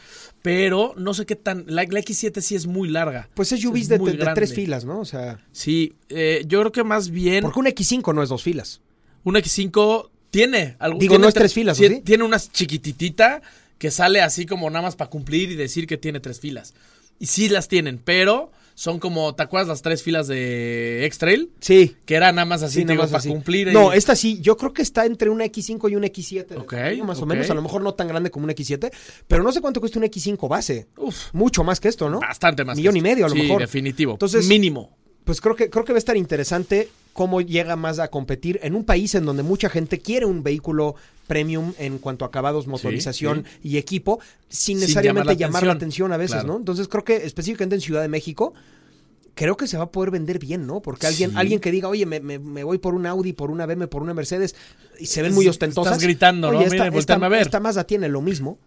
Speaker 2: pero no sé qué tan... La, la X7 sí es muy larga.
Speaker 1: Pues es SUVs
Speaker 2: Es
Speaker 1: de, tres filas, ¿no? O sea,
Speaker 2: Sí, eh, yo creo que más bien
Speaker 1: porque un X5 no es dos filas.
Speaker 2: un X5 tiene algo.
Speaker 1: Digo,
Speaker 2: tiene
Speaker 1: no es
Speaker 2: tre-
Speaker 1: tres filas, ¿o
Speaker 2: tiene,
Speaker 1: sí?
Speaker 2: tiene una chiquititita que sale así como nada más para cumplir y decir que tiene tres filas. Y sí las tienen, pero son como, ¿te acuerdas las tres filas de X-Trail?
Speaker 1: Sí.
Speaker 2: Que era nada más así,
Speaker 1: Sí, nada
Speaker 2: digo,
Speaker 1: más
Speaker 2: para
Speaker 1: así.
Speaker 2: cumplir.
Speaker 1: No,
Speaker 2: y-
Speaker 1: esta sí, yo creo que está entre una X5 y un X7. de
Speaker 2: Ok,
Speaker 1: más o menos, a lo mejor no tan grande como un X7, pero no sé cuánto cuesta un X5 base.
Speaker 2: Uf,
Speaker 1: Mucho más que esto, ¿no?
Speaker 2: bastante más. que
Speaker 1: Millón y medio, a lo
Speaker 2: Sí,
Speaker 1: mejor.
Speaker 2: definitivo.
Speaker 1: Entonces-
Speaker 2: mínimo.
Speaker 1: Pues creo que, creo que va a estar interesante cómo llega más a competir en un país en donde mucha gente quiere un vehículo premium en cuanto a acabados, motorización y equipo, sin
Speaker 2: Sin
Speaker 1: necesariamente
Speaker 2: llamar la
Speaker 1: llamar la
Speaker 2: atención.
Speaker 1: a veces,
Speaker 2: Claro.
Speaker 1: ¿no? Entonces creo que específicamente en Ciudad de México, creo que se va a poder vender bien, ¿no? Porque alguien,
Speaker 2: Sí.
Speaker 1: alguien que diga, oye, me, me- me voy por un Audi, por una BM, por una Mercedes, y se ven muy ostentosas.
Speaker 2: estás gritando, ¿no?
Speaker 1: Oye,
Speaker 2: Miren,
Speaker 1: esta,
Speaker 2: volteame
Speaker 1: esta,
Speaker 2: a ver.
Speaker 1: esta Mazda tiene lo mismo.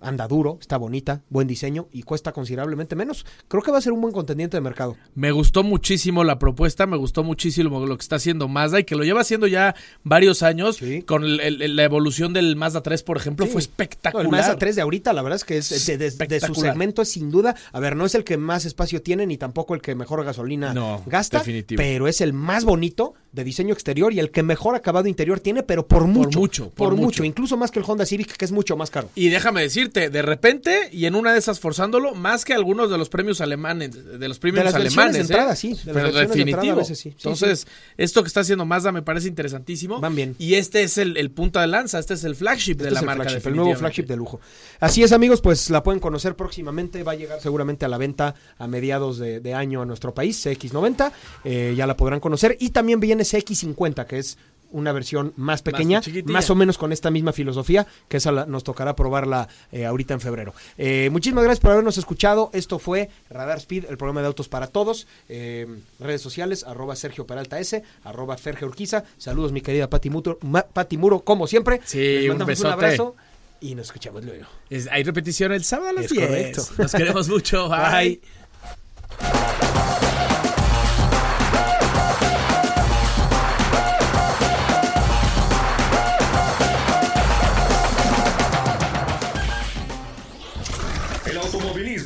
Speaker 1: Anda duro, está bonita, buen diseño y cuesta considerablemente menos. Creo que va a ser un buen contendiente de mercado.
Speaker 2: Me gustó muchísimo la propuesta, me gustó muchísimo lo que está haciendo Mazda y que lo lleva haciendo ya varios años
Speaker 1: Sí.
Speaker 2: con el- el- la evolución del Mazda 3, por ejemplo,
Speaker 1: Sí.
Speaker 2: fue
Speaker 1: No,
Speaker 2: espectacular.
Speaker 1: el Mazda 3 de ahorita, la verdad es que es de, de- de su segmento es sin duda. A ver, no es el que más espacio tiene ni tampoco el que mejor gasolina
Speaker 2: No,
Speaker 1: gasta,
Speaker 2: definitivo.
Speaker 1: pero es el más bonito de diseño exterior y el que mejor acabado interior tiene, pero por mucho.
Speaker 2: mucho,
Speaker 1: por,
Speaker 2: por
Speaker 1: mucho.
Speaker 2: mucho.
Speaker 1: incluso más que el Honda Civic, que es mucho más caro.
Speaker 2: Y déjame decirte, de repente, y en una de esas forzándolo, más que algunos de los premios alemanes, de los premios
Speaker 1: De las
Speaker 2: alemanes.
Speaker 1: de
Speaker 2: ¿eh?
Speaker 1: entrada, sí, de las
Speaker 2: Pero
Speaker 1: versiones de entrada
Speaker 2: definitivo.
Speaker 1: a veces sí. Sí,
Speaker 2: Entonces, esto que está haciendo Mazda me parece interesantísimo.
Speaker 1: Van bien.
Speaker 2: Y este es el, el punta de lanza, este es el flagship de
Speaker 1: Este
Speaker 2: la
Speaker 1: el
Speaker 2: marca.
Speaker 1: flagship, el nuevo flagship de lujo. Así es, amigos, pues la pueden conocer próximamente. Va a llegar seguramente a la venta a mediados de, de año a nuestro país, CX90. eh, ya la podrán conocer. Y también viene CX50, que es una versión más pequeña, más o menos con esta misma filosofía, que esa la- nos tocará probarla eh, ahorita en febrero. Eh, muchísimas gracias por habernos escuchado. Esto fue Radar Speed, el programa de autos para todos. Eh, redes sociales, arroba Sergio Peralta S, arroba Ferge Urquiza. Saludos, mi querida Pati Muro, Ma- Pati Muro, como siempre.
Speaker 2: Sí,
Speaker 1: Les
Speaker 2: un
Speaker 1: mandamos un, abrazo y nos escuchamos luego.
Speaker 2: Es- hay repetición el sábado a las
Speaker 1: Es
Speaker 2: 10.
Speaker 1: correcto.
Speaker 2: Nos queremos mucho. Bye.
Speaker 1: Bye.